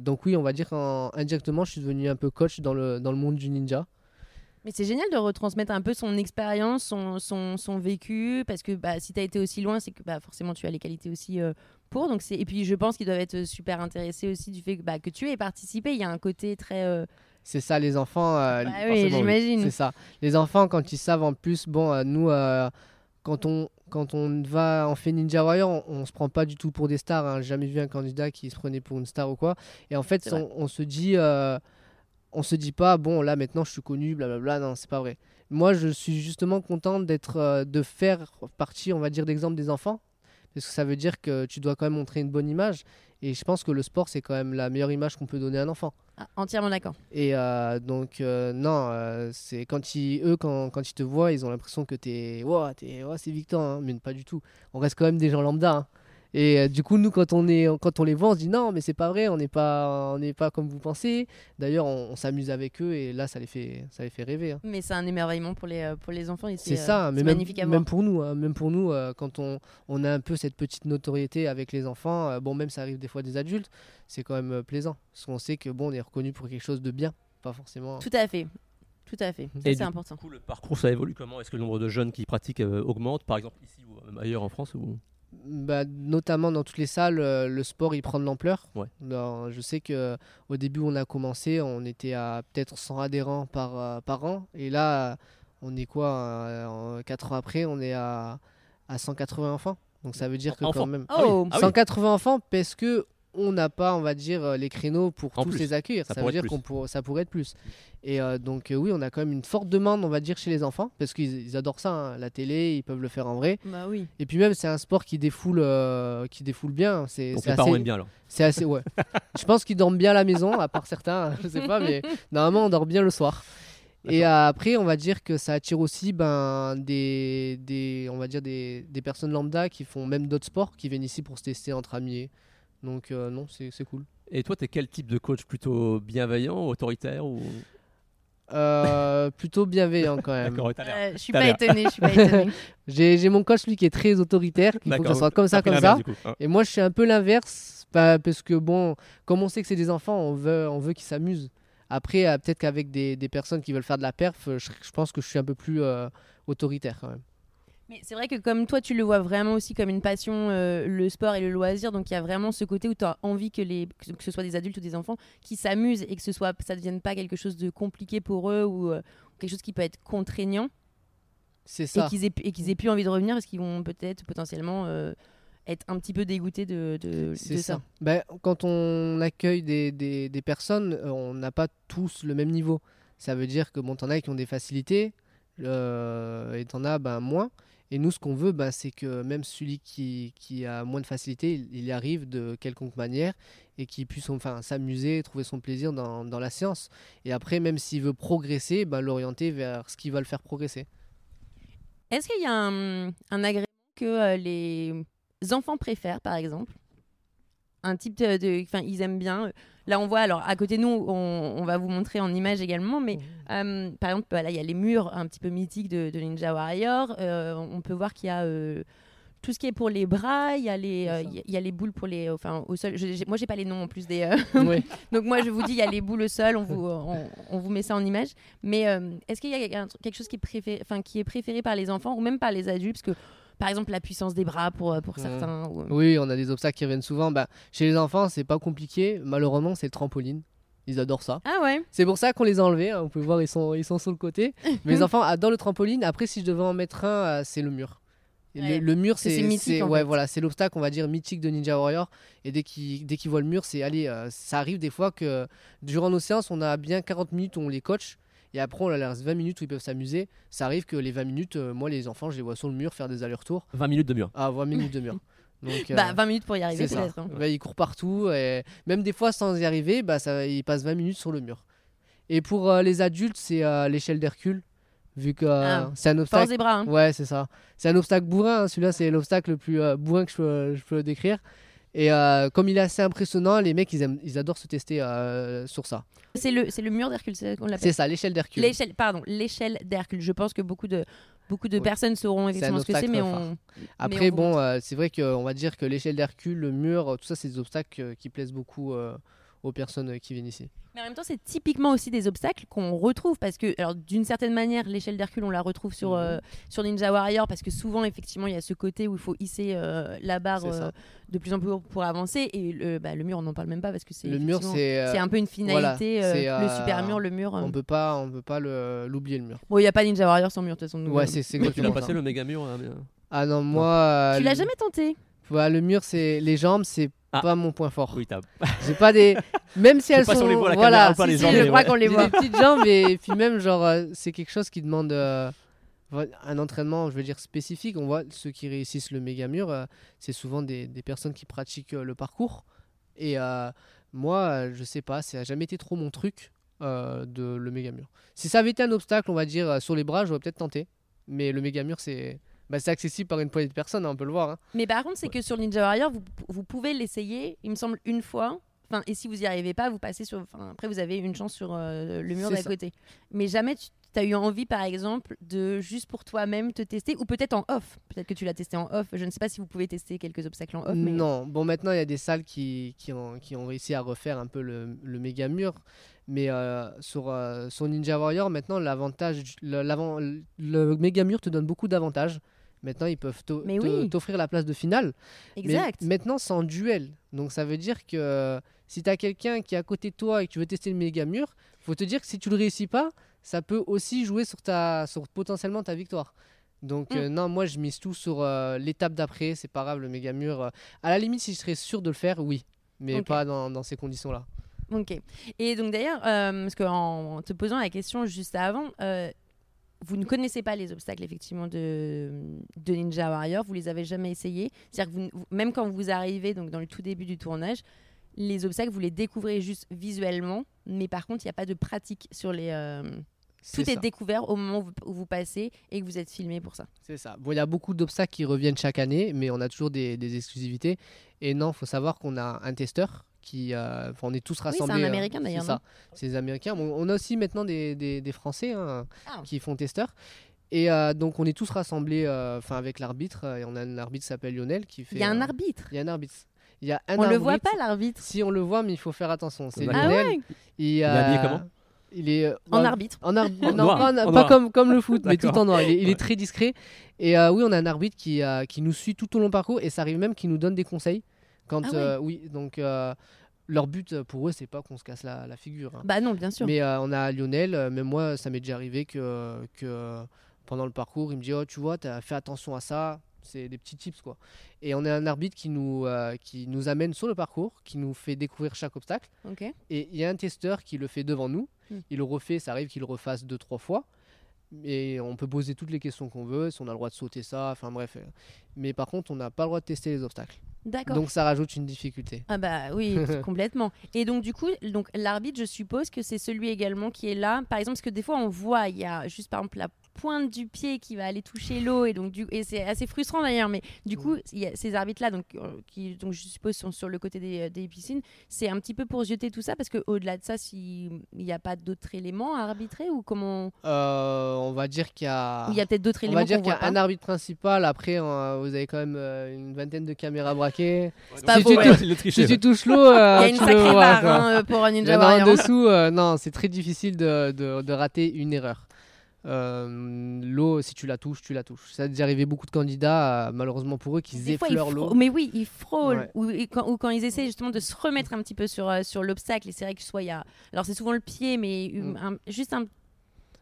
donc oui, on va dire qu'indirectement, je suis devenu un peu coach dans le, dans le monde du ninja. Mais c'est génial de retransmettre un peu son expérience, son, son, son vécu, parce que bah, si tu as été aussi loin, c'est que bah, forcément tu as les qualités aussi euh, pour. Donc. Et puis je pense qu'ils doivent être super intéressés aussi du fait que, bah, que tu aies participé. Il y a un côté très... euh, C'est ça, les enfants. euh, Bah oui, j'imagine. C'est ça. Les enfants, quand ils savent en plus, bon, euh, nous, euh, quand, on, quand on va, on fait Ninja Warrior, on, on se prend pas du tout pour des stars. Hein. J'ai jamais vu un candidat qui se prenait pour une star ou quoi. Et en fait, on, on se dit, euh, on se dit pas, bon, là maintenant je suis connu, blablabla. Non, c'est pas vrai. Moi, je suis justement content d'être, euh, de faire partie, on va dire, d'exemple des enfants. Parce que ça veut dire que tu dois quand même montrer une bonne image. Et je pense que le sport, c'est quand même la meilleure image qu'on peut donner à un enfant. ah, entièrement d'accord. Et euh, donc, euh, non, c'est quand ils, eux, quand, quand ils te voient, ils ont l'impression que t'es, wow, t'es, ouais, c'est Victor, hein, mais pas du tout. On reste quand même des gens lambda. hein. Et euh, du coup, nous, quand on, est, quand on les voit, on se dit non, mais c'est pas vrai, on n'est pas, on n'est pas comme vous pensez. D'ailleurs, on, on s'amuse avec eux et là, ça les fait, ça les fait rêver. hein. Mais c'est un émerveillement pour les, euh, pour les enfants. C'est euh, ça, mais même, magnifique à voir. même pour nous, hein, même pour nous, euh, quand on, on a un peu cette petite notoriété avec les enfants, euh, bon, même ça arrive des fois des adultes, c'est quand même euh, plaisant. Parce qu'on sait que bon, on est reconnu pour quelque chose de bien, pas forcément. Tout à fait. Tout à fait. C'est du important. Du coup, le parcours, ça évolue comment? Est-ce que le nombre de jeunes qui pratiquent euh, augmente, par exemple ici ou ailleurs en France ou... Bah, notamment dans toutes les salles, euh, le sport il prend de l'ampleur. Ouais. Je sais que au début on a commencé, on était à peut-être 100 adhérents par, euh, par an, et là euh, on est quoi euh, en 4 ans après, on est à, à 180 enfants. Donc ça veut dire que Enfants. quand même Ah oui. Oh, Ah oui. 180 enfants parce que on n'a pas, on va dire, euh, les créneaux pour En tous plus. les accueillir. Ça veut dire qu'on pour- ça pourrait être plus. Et euh, donc euh, oui, on a quand même une forte demande, on va dire, chez les enfants parce qu'ils ils adorent ça, hein, la télé, ils peuvent le faire en vrai. bah oui. Et puis même, c'est un sport qui défoule, euh, qui défoule bien. C'est Donc c'est parents assez, aiment bien alors. c'est assez, ouais. je pense qu'ils dorment bien à la maison, à part certains, je sais pas, mais normalement on dort bien le soir. Et après, on va dire que ça attire aussi ben, des, des, on va dire des, des personnes lambda qui font même d'autres sports, qui viennent ici pour se tester entre amis. Donc euh, non, c'est c'est cool. Et toi, t'es quel type de coach? Plutôt bienveillant, autoritaire ou... Euh, plutôt bienveillant quand même. Euh, je suis pas. Je suis pas étonnée. J'ai j'ai mon coach lui qui est très autoritaire, il faut que ça soit comme ça, pris comme l'inverse, ça. hein. Et moi, je suis un peu l'inverse, bah, parce que bon, comme on sait que c'est des enfants, on veut, on veut qu'ils s'amusent. Après, euh, peut-être qu'avec des, des personnes qui veulent faire de la perf, je, je pense que je suis un peu plus euh, autoritaire quand même. Mais c'est vrai que comme toi, tu le vois vraiment aussi comme une passion, euh, le sport et le loisir. Donc il y a vraiment ce côté où tu as envie que, les, que ce soit des adultes ou des enfants qui s'amusent et que ce soit, ça ne devienne pas quelque chose de compliqué pour eux ou euh, quelque chose qui peut être contraignant C'est et ça. qu'ils aient, et qu'ils aient plus envie de revenir parce qu'ils vont peut-être potentiellement euh, être un petit peu dégoûtés de, de, ça. ça. Ben, quand on accueille des, des- des personnes, on n'a pas tous le même niveau. Ça veut dire que bon, t'en as qui ont des facilités euh, et t'en as ben, moins. Et nous, ce qu'on veut, ben, c'est que même celui qui, qui a moins de facilité, il, y arrive de quelconque manière et qu'il puisse enfin, s'amuser, trouver son plaisir dans, dans la séance. Et après, même s'il veut progresser, ben, l'orienter vers ce qui va le faire progresser. Est-ce qu'il y a un, un agrément que euh, les enfants préfèrent, par exemple? Un type de. Enfin, ils aiment bien. Là, on voit, alors à côté de nous, on, on va vous montrer en image également, mais euh, par exemple, là, il y a les murs un petit peu mythiques de, de Ninja Warrior. Euh, on peut voir qu'il y a. euh, tout ce qui est pour les bras, il y a les, euh, il y a- boules pour les, enfin au sol. Je, moi, j'ai pas les noms en plus des. euh, donc moi, je vous dis, il y a les boules au sol. On vous, on, on vous met ça en image. Mais euh, est-ce qu'il y a quelque chose qui est préféré, enfin qui est préféré par les enfants ou même par les adultes, parce que par exemple la puissance des bras pour euh, pour Ouais. certains. ou- Oui, on a des obstacles qui reviennent souvent. Bah, chez les enfants, c'est pas compliqué. Malheureusement, c'est le trampoline. Ils adorent ça. Ah ouais. C'est pour ça qu'on les a enlevés. hein. Vous pouvez voir, ils sont, ils sont sur le côté. Mais les enfants adorent le trampoline. Après, si je devais en mettre un, euh, c'est le mur. Ouais. Le, le mur, c'est en ouais, fait. voilà, c'est l'obstacle, on va dire, mythique de Ninja Warrior. Et dès qu'ils dès qu'ils voient le mur, c'est allez, euh, ça arrive des fois que durant nos séances, on a bien 40 minutes où on les coach. Et après, on leur laisse 20 minutes où ils peuvent s'amuser. Ça arrive que les 20 minutes, euh, moi, les enfants, je les vois sur le mur faire des allers-retours. 20 minutes de mur. Ah, 20 minutes de mur. Donc, Bah euh, 20 minutes pour y arriver c'est ça. peut-être. hein. Bah, il court partout et même des fois sans y arriver, bah, ça, il passe 20 minutes sur le mur. Et pour euh, les adultes, c'est l'échelle d'Hercule, vu que euh, Ah, c'est un obstacle. des bras. hein. Ouais, c'est ça. C'est un obstacle bourrin. hein. Celui-là, c'est l'obstacle le plus euh, bourrin que je peux, je peux décrire. Et euh, comme il est assez impressionnant, les mecs, ils, aiment, ils adorent se tester euh, sur ça. C'est le mur d'Hercule, c'est qu'on l'appelle? C'est ça, l'échelle d'Hercule. L'échelle, pardon, l'échelle d'Hercule. Je pense que beaucoup de beaucoup de Oui. personnes sauront effectivement ce que c'est, mais on. Après, on bon, euh, c'est vrai qu'on va dire que l'échelle d'Hercule, le mur, tout ça, c'est des obstacles qui plaisent beaucoup aux personnes euh, qui viennent ici. Mais en même temps, c'est typiquement aussi des obstacles qu'on retrouve parce que, alors d'une certaine manière, l'échelle d'Hercule, on la retrouve sur, Mhm. euh, sur Ninja Warrior parce que souvent, effectivement, il y a ce côté où il faut hisser euh, la barre euh, de plus en plus haut pour avancer. Et le, bah, le mur, on n'en parle même pas parce que c'est Le mur, effectivement- c'est. euh, c'est un peu une finalité. voilà, euh, le super mur, le mur. euh. On peut pas, on peut pas le- l'oublier le mur. Bon, il n'y a pas Ninja Warrior sans mur, de toute façon. nous, Ouais, c'est tu l'as passé ça. le méga mur hein, mais, Ah non, moi. euh, Tu l'as jamais tenté? Ouais, le mur, c'est les jambes, c'est Ah. pas mon point fort. Oui, t'as. J'ai pas des. Même si elles pas si sont. on les voit à la voilà, pas, si, les si, jambes, je crois ouais. qu'on les voit. Des petites jambes et puis même genre euh, c'est quelque chose qui demande euh, un entraînement, je veux dire spécifique. On voit ceux qui réussissent le méga mur, euh, c'est souvent des, des personnes qui pratiquent euh, le parcours. Et euh, moi, je sais pas, ça a jamais été trop mon truc euh, de le méga mur. Si ça avait été un obstacle, on va dire sur les bras, j'aurais peut-être tenté. Mais le méga mur, c'est bah, c'est accessible par une poignée de personnes, hein, on peut le voir. hein. Mais par contre, c'est que sur Ninja Warrior, vous, vous pouvez l'essayer, il me semble, une fois. Enfin, et si vous n'y arrivez pas, vous passez sur. Enfin, après, vous avez une chance sur euh, le mur d'à côté. Mais jamais tu as eu envie, par exemple, de juste pour toi-même te tester, ou peut-être en off. Peut-être que tu l'as testé en off. Je ne sais pas si vous pouvez tester quelques obstacles en off. Mais... Non, bon maintenant il y a des salles qui, qui, ont, qui ont réussi à refaire un peu le, le méga mur, mais euh, sur, euh, sur Ninja Warrior maintenant l'avantage, le, l'avant- le méga mur te donne beaucoup d'avantages. Maintenant ils peuvent oui. t'offrir la place de finale. Mais Exact. maintenant c'est en duel, donc ça veut dire que euh, si tu as quelqu'un qui est à côté de toi et que tu veux tester le méga mur, faut te dire que si tu le réussis pas, ça peut aussi jouer sur, ta, sur potentiellement ta victoire. Donc Mm. euh, non, moi je mise tout sur euh, l'étape d'après, c'est pas grave le méga mur. euh, à la limite, si je serais sûr de le faire, oui, mais pas dans, dans ces conditions-là. Ok. Et donc d'ailleurs, parce qu'en te posant la question juste avant, vous ne connaissez pas les obstacles effectivement de, Ninja Warrior, vous les avez jamais essayés. C'est-à-dire que même quand vous arrivez donc dans le tout début du tournage, les obstacles vous les découvrez juste visuellement, mais par contre il n'y a pas de pratique sur les. euh, tout est ça. découvert au moment où vous, où vous passez et que vous êtes filmé pour ça. C'est ça. Bon, il y a beaucoup d'obstacles qui reviennent chaque année, mais on a toujours des, des exclusivités. Et non, faut savoir qu'on a un testeur qui, euh, on est tous c'est rassemblés. un euh, Américain, c'est d'ailleurs, ça. C'est des Américains. Bon, on a aussi maintenant des, des- des Français hein, Ah. qui font testeur. Et euh, donc on est tous rassemblés, euh, enfin avec l'arbitre. Et on a un arbitre qui s'appelle Lionel qui fait. Il y a un euh, arbitre. Il y a un arbitre. Il y a un On le voit arbitre. pas l'arbitre. Si on le voit, mais il faut faire attention. C'est. Ah Lionel. ouais Il, est habillé comment? Il est euh, En bah, arbitre. En arbitre. En non, noir, pas, en- en pas noir. comme, comme le foot, mais tout en noir. Il est, il est Ouais. très discret. Et euh, oui, on a un arbitre qui, euh, qui nous suit tout au long du parcours et ça arrive même qu'il nous donne des conseils. Quand, Ah euh, oui, donc euh, leur but pour eux, c'est pas qu'on se casse la, la figure. hein. Bah non, bien sûr. Mais euh, on a Lionel, euh, même moi, ça m'est déjà arrivé que, que pendant le parcours, il me dit Oh, tu vois, tu as fait attention à ça. C'est des petits tips, quoi. Et on a un arbitre qui nous, euh, qui nous amène sur le parcours, qui nous fait découvrir chaque obstacle. Ok. Et il y a un testeur qui le fait devant nous. Mm. Il le refait, ça arrive qu'il le refasse deux, trois fois. Et on peut poser toutes les questions qu'on veut, si on a le droit de sauter ça, enfin bref. Mais par contre, on n'a pas le droit de tester les obstacles. D'accord. Donc ça rajoute une difficulté. Ah bah oui, complètement. Et donc du coup, donc l'arbitre, je suppose que c'est celui également qui est là. Par exemple, parce que des fois on voit, il y a juste par exemple la pointe du pied qui va aller toucher l'eau et donc du et c'est assez frustrant d'ailleurs. Mais du coup, il y a ces arbitres là, donc euh, qui donc je suppose sont sur le côté des, des piscines, c'est un petit peu pour jeter tout ça parce que au-delà de ça, s'il n'y a pas d'autres éléments à arbitrer ou comment Euh, on va dire qu'il y a... il y a peut-être d'autres On éléments va dire qu'il y a un pas. arbitre principal, après euh, vous avez quand même euh, une vingtaine de caméras braquées. pas Si tu ouais. trichait, Si tu touches l'eau, euh, Il y a une tu sacrée barre hein, pour un Ninja en dessous, euh, non, c'est très difficile de, de- de rater une erreur. Euh, l'eau, si tu la touches, tu la touches. Ça a déjà arrivé beaucoup de candidats, euh, malheureusement pour eux, qui effleurent l'eau. Mais oui, ils frôlent. Ouais. Ou, quand, ou quand ils essaient justement de se remettre un petit peu sur, euh, sur l'obstacle. Et c'est vrai que soit il y a. Alors, c'est souvent le pied, mais Mm. un- juste un.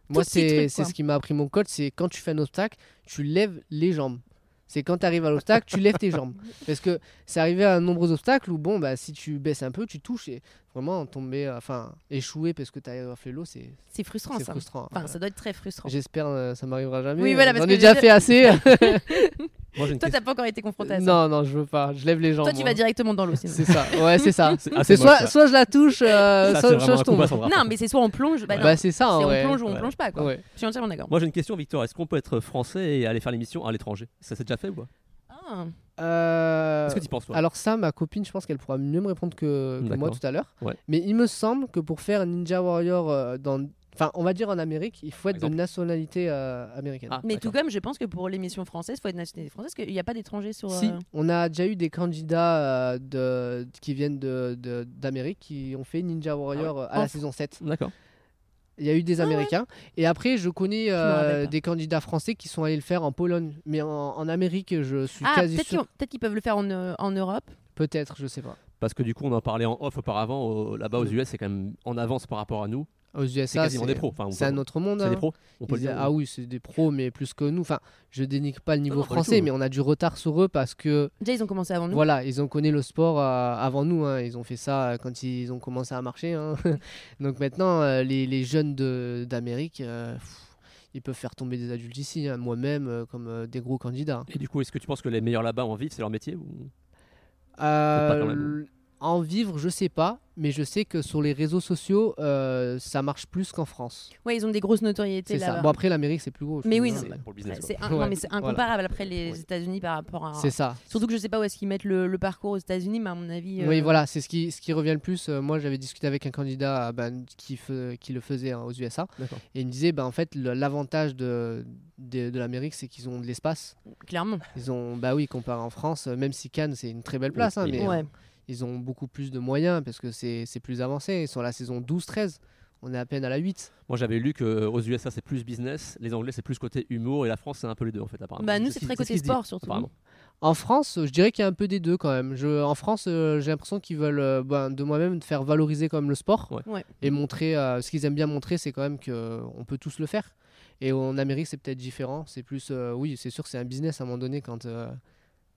Moi, c'est ce qui m'a appris mon coach, c'est quand tu fais un obstacle, tu lèves les jambes. C'est quand tu arrives à l'obstacle, tu lèves tes jambes. Parce que c'est arrivé à de nombreux obstacles où, bon, bah, si tu baisses un peu, tu touches et vraiment tomber, euh, enfin, échouer parce que tu as fait l'eau, c'est C'est frustrant, c'est ça. frustrant. Enfin, ça doit être très frustrant. J'espère euh, ça m'arrivera jamais. Oui, voilà, J'en parce ai que déjà fait assez. Moi, j'ai une Toi, question. t'as pas encore été confronté à ça. non, non, je veux pas. Je lève les jambes. Toi, tu moi. vas directement dans l'eau, sinon. C'est ça. Ouais, c'est ça. C'est ah, C'est c'est moche, soit, ça. soit je la touche, euh, Ça, soit, c'est soit vraiment je un coup tombe. Non, mais c'est soit on plonge. Bah, non. Bah, c'est ça, c'est on plonge ou on Ouais. plonge pas, quoi. Ouais. Je suis entièrement d'accord. Moi j'ai une question Victor, est-ce qu'on peut être français et aller faire l'émission à l'étranger? Ça s'est déjà fait ou pas? Ah. Euh, Est-ce que tu penses toi Alors ça, ma copine, je pense qu'elle pourra mieux me répondre que, que moi tout à l'heure. Ouais. Mais il me semble que pour faire Ninja Warrior euh, dans... Enfin, on va dire en Amérique, il faut être de nationalité euh, américaine. Ah, Mais tout comme, je pense que pour l'émission française, il faut être nationalité française, parce qu'il n'y a pas d'étrangers sur. Si, euh, on a déjà eu des candidats euh, de, qui viennent d'Amérique de, qui ont fait Ninja Warrior euh, à la saison 7. D'accord. Il y a eu des Ah ouais. Américains. Et après, je connais euh, des candidats français qui sont allés le faire en Pologne. Mais en, en Amérique, je suis Ah, quasi peut-être qu'ils sûr. peut qu'ils peuvent le faire en, euh, en Europe. Peut-être, je sais pas. Parce que du coup on en parlait en off auparavant, au- là-bas aux US c'est quand même en avance par rapport à nous. Aux USA, C'est quasiment des pros. Enfin, C'est un autre monde. C'est hein. des pros, on peut le dire. Ah oui, c'est des pros, mais plus que nous. Enfin, je dénigre pas le niveau non, français, tout. mais on a du retard sur eux parce que Déjà, ils ont commencé avant nous. voilà, ils ont connu le sport euh, avant nous. hein. Ils ont fait ça euh, quand ils ont commencé à marcher. hein. Donc maintenant, euh, les, les jeunes de- d'Amérique, ils peuvent faire tomber des adultes ici. hein. Moi-même, euh, comme euh, des gros candidats. Et du coup, est-ce que tu penses que les meilleurs là-bas en vivent, c'est leur métier ou... Euh, pas quand même. En vivre, je sais pas, mais je sais que sur les réseaux sociaux, euh, ça marche plus qu'en France. Ouais, ils ont des grosses notoriétés C'est ça. là-bas. Bon après, l'Amérique c'est plus gros. Mais oui, hein. C'est un- Ouais, voilà. incomparable après les Oui. États-Unis par rapport à. C'est ça. Surtout que je sais pas où est-ce qu'ils mettent le, le parcours aux États-Unis, mais à mon avis. Oui, euh, voilà, c'est ce qui, ce qui revient le plus. Euh, moi, j'avais discuté avec un candidat ben, qui, fe- qui le faisait hein, aux USA. Et il me disait, ben, en fait, l'avantage de, de, de l'Amérique, c'est qu'ils ont de l'espace. Clairement. Ils ont, bah oui, comparé en France, même si Cannes, c'est une très belle place, hein, Oui, mais Ouais. euh, ils ont beaucoup plus de moyens parce que c'est c'est plus avancé. Ils sont à la saison 12-13. On est à peine à la 8. Moi j'avais lu qu'aux USA c'est plus business, les Anglais c'est plus côté humour et la France c'est un peu les deux en fait apparemment. Bah, nous, ce c'est très côté dit, sport, surtout. En France, euh, je dirais qu'il y a un peu des deux quand même. Je, en France, euh, j'ai l'impression qu'ils veulent, euh, ben, de moi-même, faire valoriser quand même le sport Ouais. Ouais. et montrer. euh, ce qu'ils aiment bien montrer, c'est quand même qu'on peut tous le faire. Et en Amérique, c'est peut-être différent. C'est plus, euh, oui, c'est sûr, que c'est un business à un moment donné quand, euh,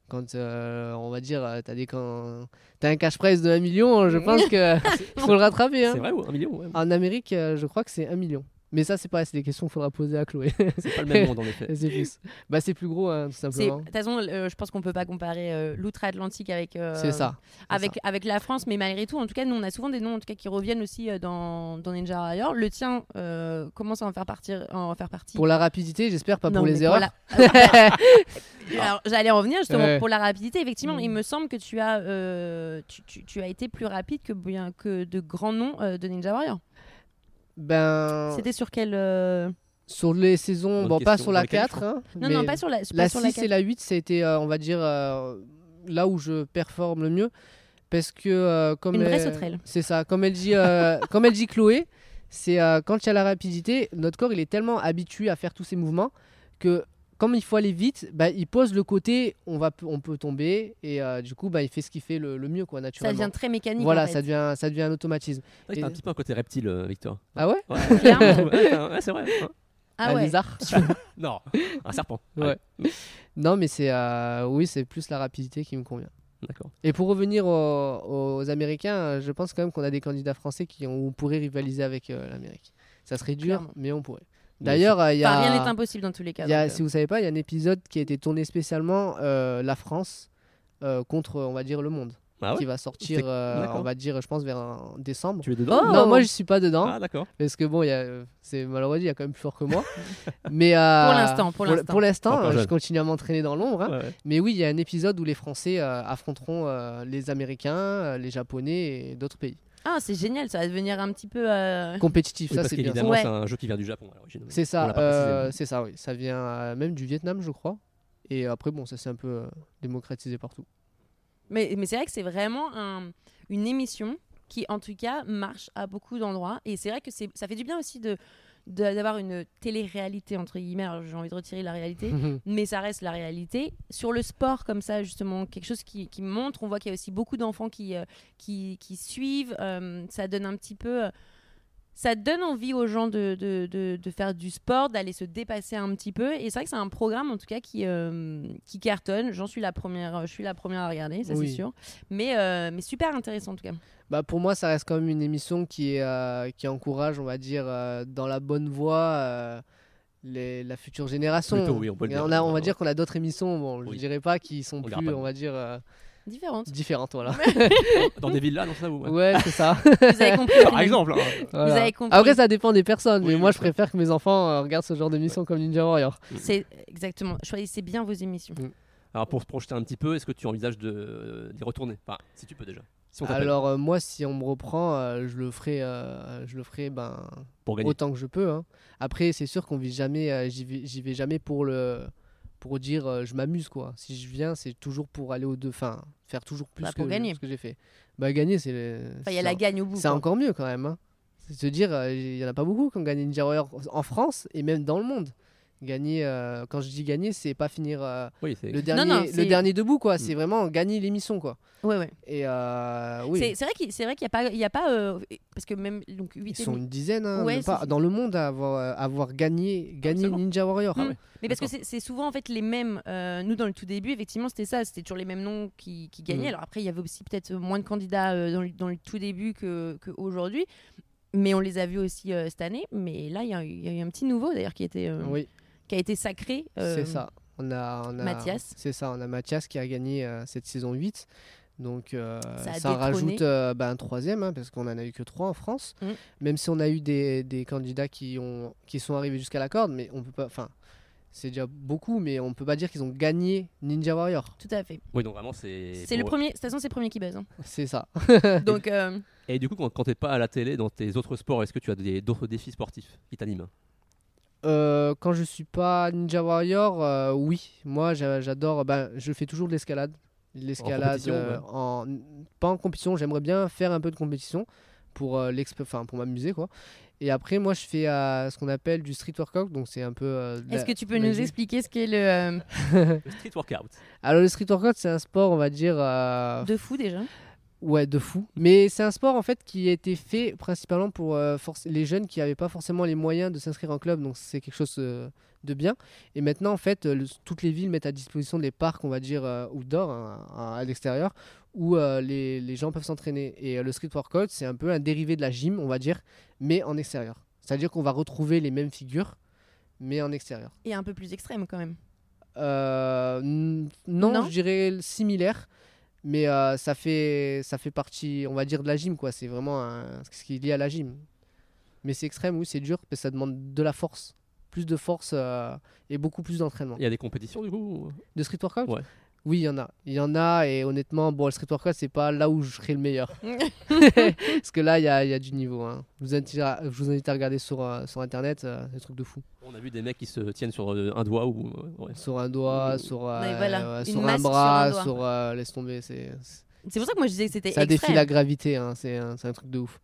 quand euh, on va dire, euh, t'as des quand, t'as un cash prize de 1 million. Je pense que faut le rattraper. hein. C'est vrai ou un million ouais. En Amérique, euh, je crois que c'est 1 million. Mais ça, c'est pareil, c'est des questions qu'il faudra poser à Chloé. C'est pas le même monde en effet. c'est plus. Bah, c'est plus gros, hein, tout simplement. De toute façon, euh, je pense qu'on peut pas comparer euh, l'outre-Atlantique avec. euh, C'est ça. c'est Avec, ça. avec la France, mais malgré tout, en tout cas, nous, on a souvent des noms en tout cas, qui reviennent aussi euh, dans, dans Ninja Warrior. Le tien euh, commence à en faire, partir, en faire partie? Pour la rapidité, j'espère pas Non, pour les erreurs. la- Alors, j'allais en revenir justement Ouais. pour la rapidité. Effectivement, Mm. il me semble que tu as, euh, tu, tu- tu as été plus rapide que, bien, que de grands noms euh, de Ninja Warrior. Ben, C'était sur quel. euh, sur les saisons, Bonne bon, pas question. sur la lesquelles, 4. je hein, Non, mais non, pas sur la. pas la sur 6 quatre. et la 8, ça a été, euh, on va dire, euh, là où je performe le mieux. Parce que, euh, comme Une vraie elle- sauterelle. C'est ça. Comme elle dit, euh, comme elle dit Chloé, c'est euh, quand il y a la rapidité, notre corps il est tellement habitué à faire tous ces mouvements que comme il faut aller vite, bah, il pose le côté on, va, on peut tomber et euh, du coup bah, il fait ce qu'il fait le, le mieux quoi, Ça naturellement. devient très mécanique. voilà, en fait. ça, devient, ça devient un automatisme. Que t'as un Et- petit peu un côté reptile, euh, Victor. Ah ouais Ouais. Ouais, ouais, c'est vrai. hein. Ah Un ouais. lézard Non, un serpent. Ouais. Non mais c'est euh, oui c'est plus la rapidité qui me convient. D'accord. Et pour revenir aux, aux Américains, je pense quand même qu'on a des candidats français qui on pourrait rivaliser avec euh, l'Amérique. Ça serait dur, Clairement. mais on pourrait. D'ailleurs, euh, il y a, rien n'est impossible dans tous les cas. y a- euh, si vous savez pas, il y a un épisode qui a été tourné spécialement euh, la France euh, contre, on va dire, le monde, Ah ouais qui va sortir, euh, on va dire, je pense vers euh, décembre. Tu es dedans Oh Non, moi je suis pas dedans Ah d'accord. parce que bon, il y a, euh, c'est malheureux, il y a quand même plus fort que moi. mais euh, Pour l'instant, pour l'instant. Pour l'instant, Encore euh, je continue à m'entraîner dans l'ombre. hein. Ouais, ouais. Mais oui, il y a un épisode où les Français euh, affronteront euh, les Américains, euh, les Japonais et d'autres pays. Ah, c'est génial, ça va devenir un petit peu. euh, Compétitif, Oui, ça c'est bien. Ouais. c'est un jeu qui vient du Japon à l'origine. C'est ça, euh, c'est ça, oui. Ça vient euh, même du Vietnam, je crois. Et après, bon, ça s'est un peu euh, démocratisé partout. Mais, mais c'est vrai que c'est vraiment un- une émission qui, en tout cas, marche à beaucoup d'endroits. Et c'est vrai que ça fait du bien aussi de- d'avoir une télé-réalité, entre guillemets. J'ai envie de retirer la réalité. mais ça reste la réalité. Sur le sport, comme ça, justement, quelque chose qui, qui montre, on voit qu'il y a aussi beaucoup d'enfants qui, euh, qui, qui suivent. euh, ça donne un petit peu. Euh, ça donne envie aux gens de, de, de, de faire du sport, d'aller se dépasser un petit peu. Et c'est vrai que c'est un programme, en tout cas, qui, euh, qui cartonne. J'en suis la première, je suis la première à regarder, ça Oui. c'est sûr. Mais, euh, mais super intéressant, en tout cas. bah, pour moi, ça reste quand même une émission qui, est, euh, qui encourage, on va dire, euh, dans la bonne voie euh, les, la future génération. Plutôt, oui, on peut le dire. on, a, on va Ouais. dire qu'on a d'autres émissions, bon, je Oui. dirais pas, qui sont On plus, on va dire, euh, Différente. différentes. Voilà. Dans des villas, non ça vous Ouais, c'est ça. Vous avez compris. Par exemple. hein. Voilà. avez compris. Après, ça dépend des personnes, Oui, mais moi, je préfère que mes enfants euh, regardent ce genre d'émission comme Ninja Warrior. C'est exactement. Choisissez bien vos émissions. Alors pour se projeter un petit peu, est-ce que tu envisages de euh, d'y retourner? Enfin, si tu peux déjà. Si Alors, euh, moi, si on me reprend, euh, je le ferai, euh, je le ferai ben, pour gagner. autant que je peux. hein. Après, c'est sûr qu'on vit jamais, euh, j'y vais, j'y vais jamais pour le, pour dire euh, je m'amuse quoi. Si je viens, c'est toujours pour aller au deux, enfin, faire toujours plus Bah, que pour gagner. ce que j'ai fait. Bah gagner, c'est, Enfin, il y a la gagne au bout. c'est encore mieux quand même. hein. C'est se dire, euh, il y en a pas beaucoup qui ont gagné Ninja Warrior en France et même dans le monde. Gagner, euh, quand je dis gagner, c'est pas finir euh, Oui, le dernier, non, le dernier debout quoi. Mm. C'est vraiment gagner l'émission quoi. Ouais, ouais. Et euh, oui, C'est- vrai qu'il c'est vrai qu'il n'y a pas, il y a pas euh, parce que même donc ils 8 sont une dizaine hein, Ouais, pas, dans le monde à avoir, avoir gagné, Ninja Warrior. Ah Mm. ouais. Mais parce que c'est c'est souvent en fait les mêmes. euh, nous dans le tout début, effectivement, c'était ça. C'était toujours les mêmes noms qui, qui gagnaient. Mhm. Alors après, il y avait aussi peut-être moins de candidats euh, dans, le, dans le tout début que qu'aujourd'hui. Mais on les a vus aussi euh, cette année. Mais là, il y, a eu- il y a eu un petit nouveau d'ailleurs qui était euh, Oui. Qui a été sacré. euh, C'est ça. On a, on a Mathias. C'est ça, on a Mathias qui a gagné euh, cette saison 8. Donc euh, Ça rajoute euh, bah, un troisième, hein, parce qu'on en a eu que trois en France. Mm. Même si on a eu des, des candidats qui, ont, qui sont arrivés jusqu'à la corde, mais on peut pas. Enfin, c'est déjà beaucoup, mais on peut pas dire qu'ils ont gagné Ninja Warrior. Tout à fait. Oui, donc vraiment c'est. C'est le premier. De toute façon, c'est le premier qui baise. hein. C'est ça. Donc euh, Et du coup, quand, quand t'es pas à la télé, dans tes autres sports, est-ce que tu as d'autres défis sportifs qui t'animent? Euh, quand je suis pas Ninja Warrior, euh, oui. Moi, j'a- j'adore. Ben, je fais toujours de l'escalade. L'escalade euh, en, pas en compétition. J'aimerais bien faire un peu de compétition pour euh, l'exp- enfin, pour m'amuser quoi. Et après, moi, je fais euh, ce qu'on appelle du street workout. Donc, c'est un peu. euh, est-ce que tu peux nous expliquer ce qu'est le euh, Le street workout. Alors, le street workout, c'est un sport, on va dire. euh, de fou déjà Ouais, de fou. Mais c'est un sport en fait qui a été fait principalement pour euh, les jeunes qui n'avaient pas forcément les moyens de s'inscrire en club, donc c'est quelque chose euh, de bien. Et maintenant, en fait, le- toutes les villes mettent à disposition des parcs, on va dire, euh, outdoor, hein, à, à l'extérieur, où euh, les, les gens peuvent s'entraîner. Et le street workout, c'est un peu un dérivé de la gym, on va dire, mais en extérieur. C'est-à-dire qu'on va retrouver les mêmes figures, mais en extérieur. et un peu plus extrême quand même. Non je dirais similaire, mais euh, ça, fait, ça fait partie, on va dire, de la gym, quoi. C'est vraiment un- ce qui est lié à la gym. Mais c'est extrême, oui, c'est dur, parce que ça demande de la force. Plus de force euh, et beaucoup plus d'entraînement. Il y a des compétitions du coup De street workout? Ouais. Oui, il y en a. Il y en a, et honnêtement, bon, le street workout, c'est pas là où je serai le meilleur. parce que là, il y a, y a du niveau. hein. Je, vous invite à, je vous invite à regarder sur, euh, sur internet, euh, des trucs de fou. On a vu des mecs qui se tiennent sur euh, un doigt ou. euh, ouais. Sur un doigt, sur, euh, voilà, un sur bras, un sur. euh, laisse tomber, c'est. C'est pour ça que moi je disais que c'était Ça défie la gravité, hein, c'est un, c'est un truc de ouf.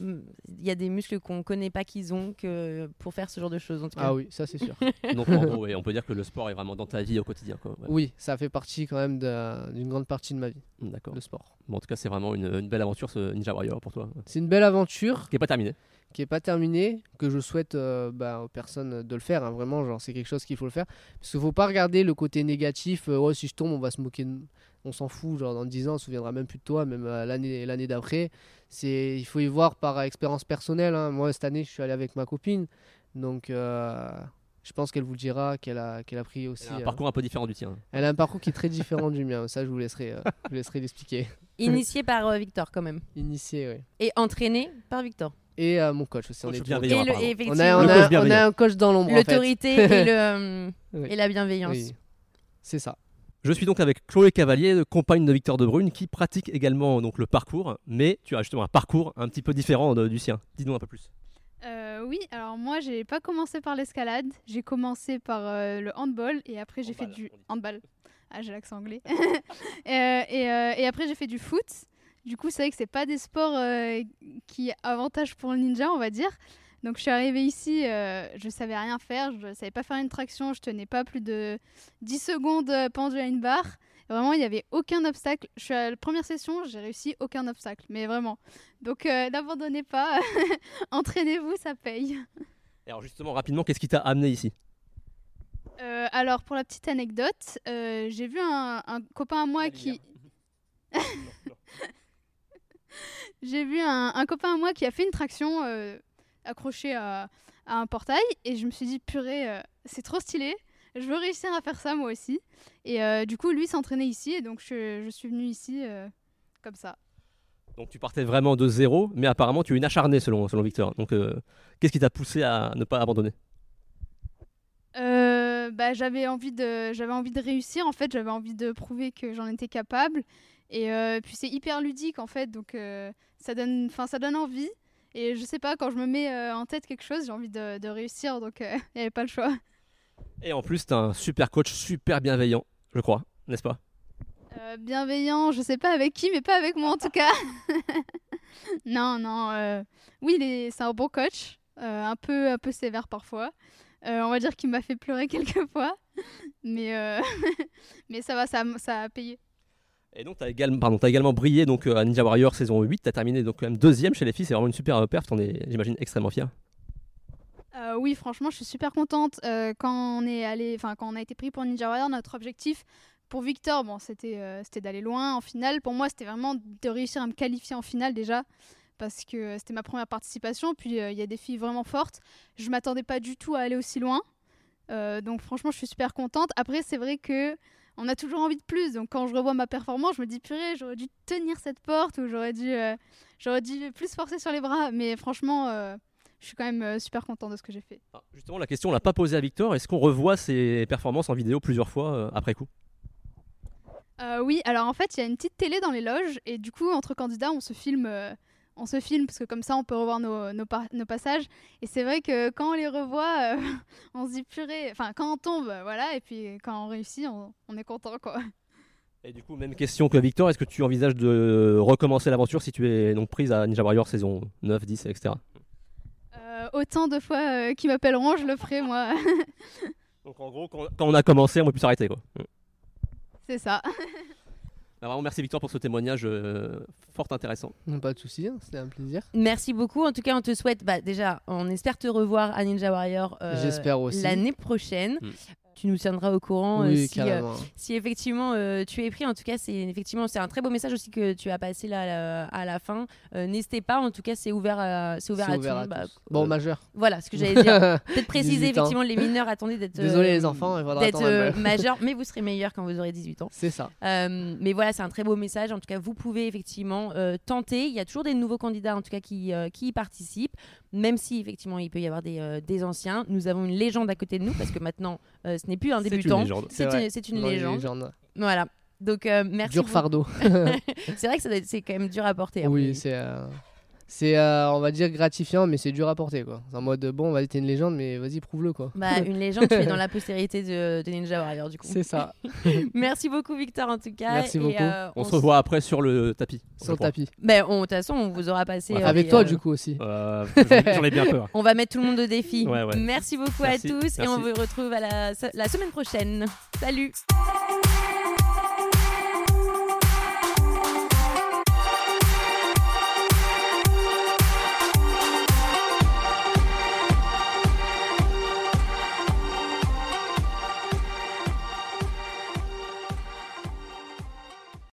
Mm, il y a des muscles qu'on connaît pas qu'ils ont que pour faire ce genre de choses. En tout cas. Ah oui, ça c'est sûr. Donc en gros, ouais, on peut dire que le sport est vraiment dans ta vie au quotidien. Quoi. Ouais. oui, ça fait partie quand même d'une grande partie de ma vie, D'accord. le sport. Bon, en tout cas, c'est vraiment une, une belle aventure ce Ninja Warrior pour toi. C'est une belle aventure Qui est pas terminée. qui est pas terminée, que je souhaite euh, bah, aux personnes de le faire. hein, vraiment, genre c'est quelque chose qu'il faut le faire. Parce qu'il faut pas regarder le côté négatif. euh, ouais, si je tombe, on va se moquer. de- On s'en fout. Genre dans 10 ans, on se souviendra même plus de toi, même euh, l'année l'année d'après. C'est il faut y voir par expérience personnelle. hein. Moi cette année, je suis allé avec ma copine, donc euh, je pense qu'elle vous dira qu'elle a qu'elle a pris aussi. Elle a un euh, parcours un peu différent du tien. elle a un parcours qui est très différent du mien. Ça, je vous laisserai, euh, je vous laisserai l'expliquer. Initié par euh, Victor quand même. Initié, oui. Et entraîné par Victor. Et euh, mon coach aussi. on Coach est Et, le- et On a, on, Le a- coach on a un coach dans l'ombre. en fait. l'autorité et, le, euh, Oui. et la bienveillance. Oui. C'est ça. Je suis donc avec Chloé Cavalier, compagne de Victor De Bruyne, qui pratique également donc le parcours, mais tu as justement un parcours un petit peu différent de- du sien. Dis-nous un peu plus. Euh, oui, alors moi j'ai pas commencé par l'escalade, j'ai commencé par euh, le handball et après j'ai fait du handball. Ah j'ai l'accent anglais. Euh, et, euh, et après j'ai fait du foot. Du coup c'est vrai que c'est pas des sports qui avantagent pour le ninja on va dire. Donc je suis arrivée ici, euh, je savais rien faire, je savais pas faire une traction, je tenais pas plus de 10 secondes euh, pendu à une barre. Vraiment, il n'y avait aucun obstacle. Je suis à la première session, j'ai réussi aucun obstacle, mais vraiment. Donc euh, n'abandonnez pas, entraînez-vous, ça paye. Et alors justement, rapidement, qu'est-ce qui t'a amené ici? Euh, alors pour la petite anecdote, euh, j'ai vu un, un copain à moi qui, j'ai vu un, un copain à moi qui a fait une traction accrochée à, à un portail et je me suis dit purée, euh, c'est trop stylé. Je veux réussir à faire ça moi aussi. Et euh, du coup, lui s'entraînait ici et donc je, je suis venue ici euh, comme ça. Donc tu partais vraiment de zéro, mais apparemment tu es une acharnée selon, selon Victor. Donc qu'est-ce qui t'a poussé à ne pas abandonner? Bah, j'avais envie de j'avais envie de réussir en fait j'avais envie de prouver que j'en étais capable et puis c'est hyper ludique en fait donc ça donne enfin ça donne envie et je sais pas quand je me mets euh, en tête quelque chose j'ai envie de, de réussir donc il n'y avait pas le choix. Et en plus, t'as un super coach, super bienveillant, je crois, n'est-ce pas? Euh, bienveillant je sais pas avec qui mais pas avec moi en tout cas. Non non euh, oui c'est un bon coach euh, un peu un peu sévère parfois. Euh, on va dire qu'il m'a fait pleurer quelques fois mais euh, mais ça va ça a payé Et donc, tu as également, brillé donc, euh, à Ninja Warrior saison 8. Tu as terminé donc, quand même deuxième chez les filles. C'est vraiment une super euh, perf. T'en es, j'imagine, extrêmement fier. Euh, oui, franchement, je suis super contente. Quand on est allé, quand on a été pris pour Ninja Warrior, notre objectif pour Victor, bon, c'était euh, d'aller loin en finale. Pour moi, c'était vraiment de réussir à me qualifier en finale déjà, parce que c'était ma première participation. Puis il y a des filles vraiment fortes. Je m'attendais pas du tout à aller aussi loin. Donc franchement, je suis super contente. Après, c'est vrai que on a toujours envie de plus. Donc quand je revois ma performance, je me dis purée, j'aurais dû tenir cette porte ou j'aurais dû, euh, j'aurais dû plus forcer sur les bras. Mais franchement. euh, je suis quand même euh, super content de ce que j'ai fait. Ah, justement, la question, on l'a pas posée à Victor. Est-ce qu'on revoit ses performances en vidéo plusieurs fois euh, après coup? Oui, alors en fait, il y a une petite télé dans les loges et du coup, entre candidats, on se filme, on se filme parce que comme ça, on peut revoir nos, nos, par- nos passages. Et c'est vrai que quand on les revoit, euh, on se dit purée. Enfin, quand on tombe, voilà, et puis quand on réussit, on, on est content, quoi. Et du coup, même question que Victor. Est-ce que tu envisages de recommencer l'aventure si tu es donc prise à Ninja Warrior saison 9, 10, etc. Euh, autant de fois euh, qu'ils m'appelleront, je le ferai, moi. Donc en gros, quand, on a commencé, on peut plus s'arrêter. Quoi. c'est ça. Bah, vraiment, merci Victor pour ce témoignage euh, fort intéressant. Non, Pas de souci, hein, c'était un plaisir. Merci beaucoup. En tout cas, on te souhaite, bah, déjà, on espère te revoir à Ninja Warrior euh, J'espère aussi. l'année prochaine. Mm. Tu nous tiendras au courant euh, oui, si, euh, si effectivement euh, tu es pris. En tout cas, c'est effectivement c'est un très beau message aussi que tu as passé là à la, fin. N'hésitez pas. En tout cas, c'est ouvert à c'est ouvert, à, ouvert à. Bah. Bon, majeur. voilà ce que j'allais dire. Peut-être préciser 18 ans. effectivement les mineurs. Attendez d'être Désolé les enfants, d'être majeur, mais vous serez meilleur quand vous aurez 18 ans. C'est ça. Mais voilà, c'est un très beau message. En tout cas, vous pouvez effectivement tenter. Il y a toujours des nouveaux candidats, en tout cas, qui, qui y participent. Même si effectivement, il peut y avoir des, euh, des anciens. Nous avons une légende à côté de nous parce que maintenant, euh, ce n'est plus un C'est débutant. une légende. C'est vrai. une, c'est une légende. Voilà. Donc, euh, merci. Dur fardeau. C'est vrai que c'est quand même dur à porter. mon oui, c'est euh, c'est, euh, on va dire, gratifiant, mais c'est dur à porter, quoi. C'est en mode, bon, vas-y, t'es une légende, mais vas-y, prouve-le, quoi. Bah, une légende, tu es dans la postérité de, de Ninja Warrior, du coup. C'est ça, Merci beaucoup, Victor, en tout cas. Merci Et, beaucoup. euh, On se revoit après sur le tapis. sur le tapis. Ben, on- de toute façon, on vous aura passé. Ouais, euh, Avec toi, euh, du coup, aussi. Euh, j'en- ai bien peur. On va mettre tout le monde au défi. Ouais, ouais. Merci beaucoup Merci, à tous et on vous retrouve à la, la semaine prochaine. Salut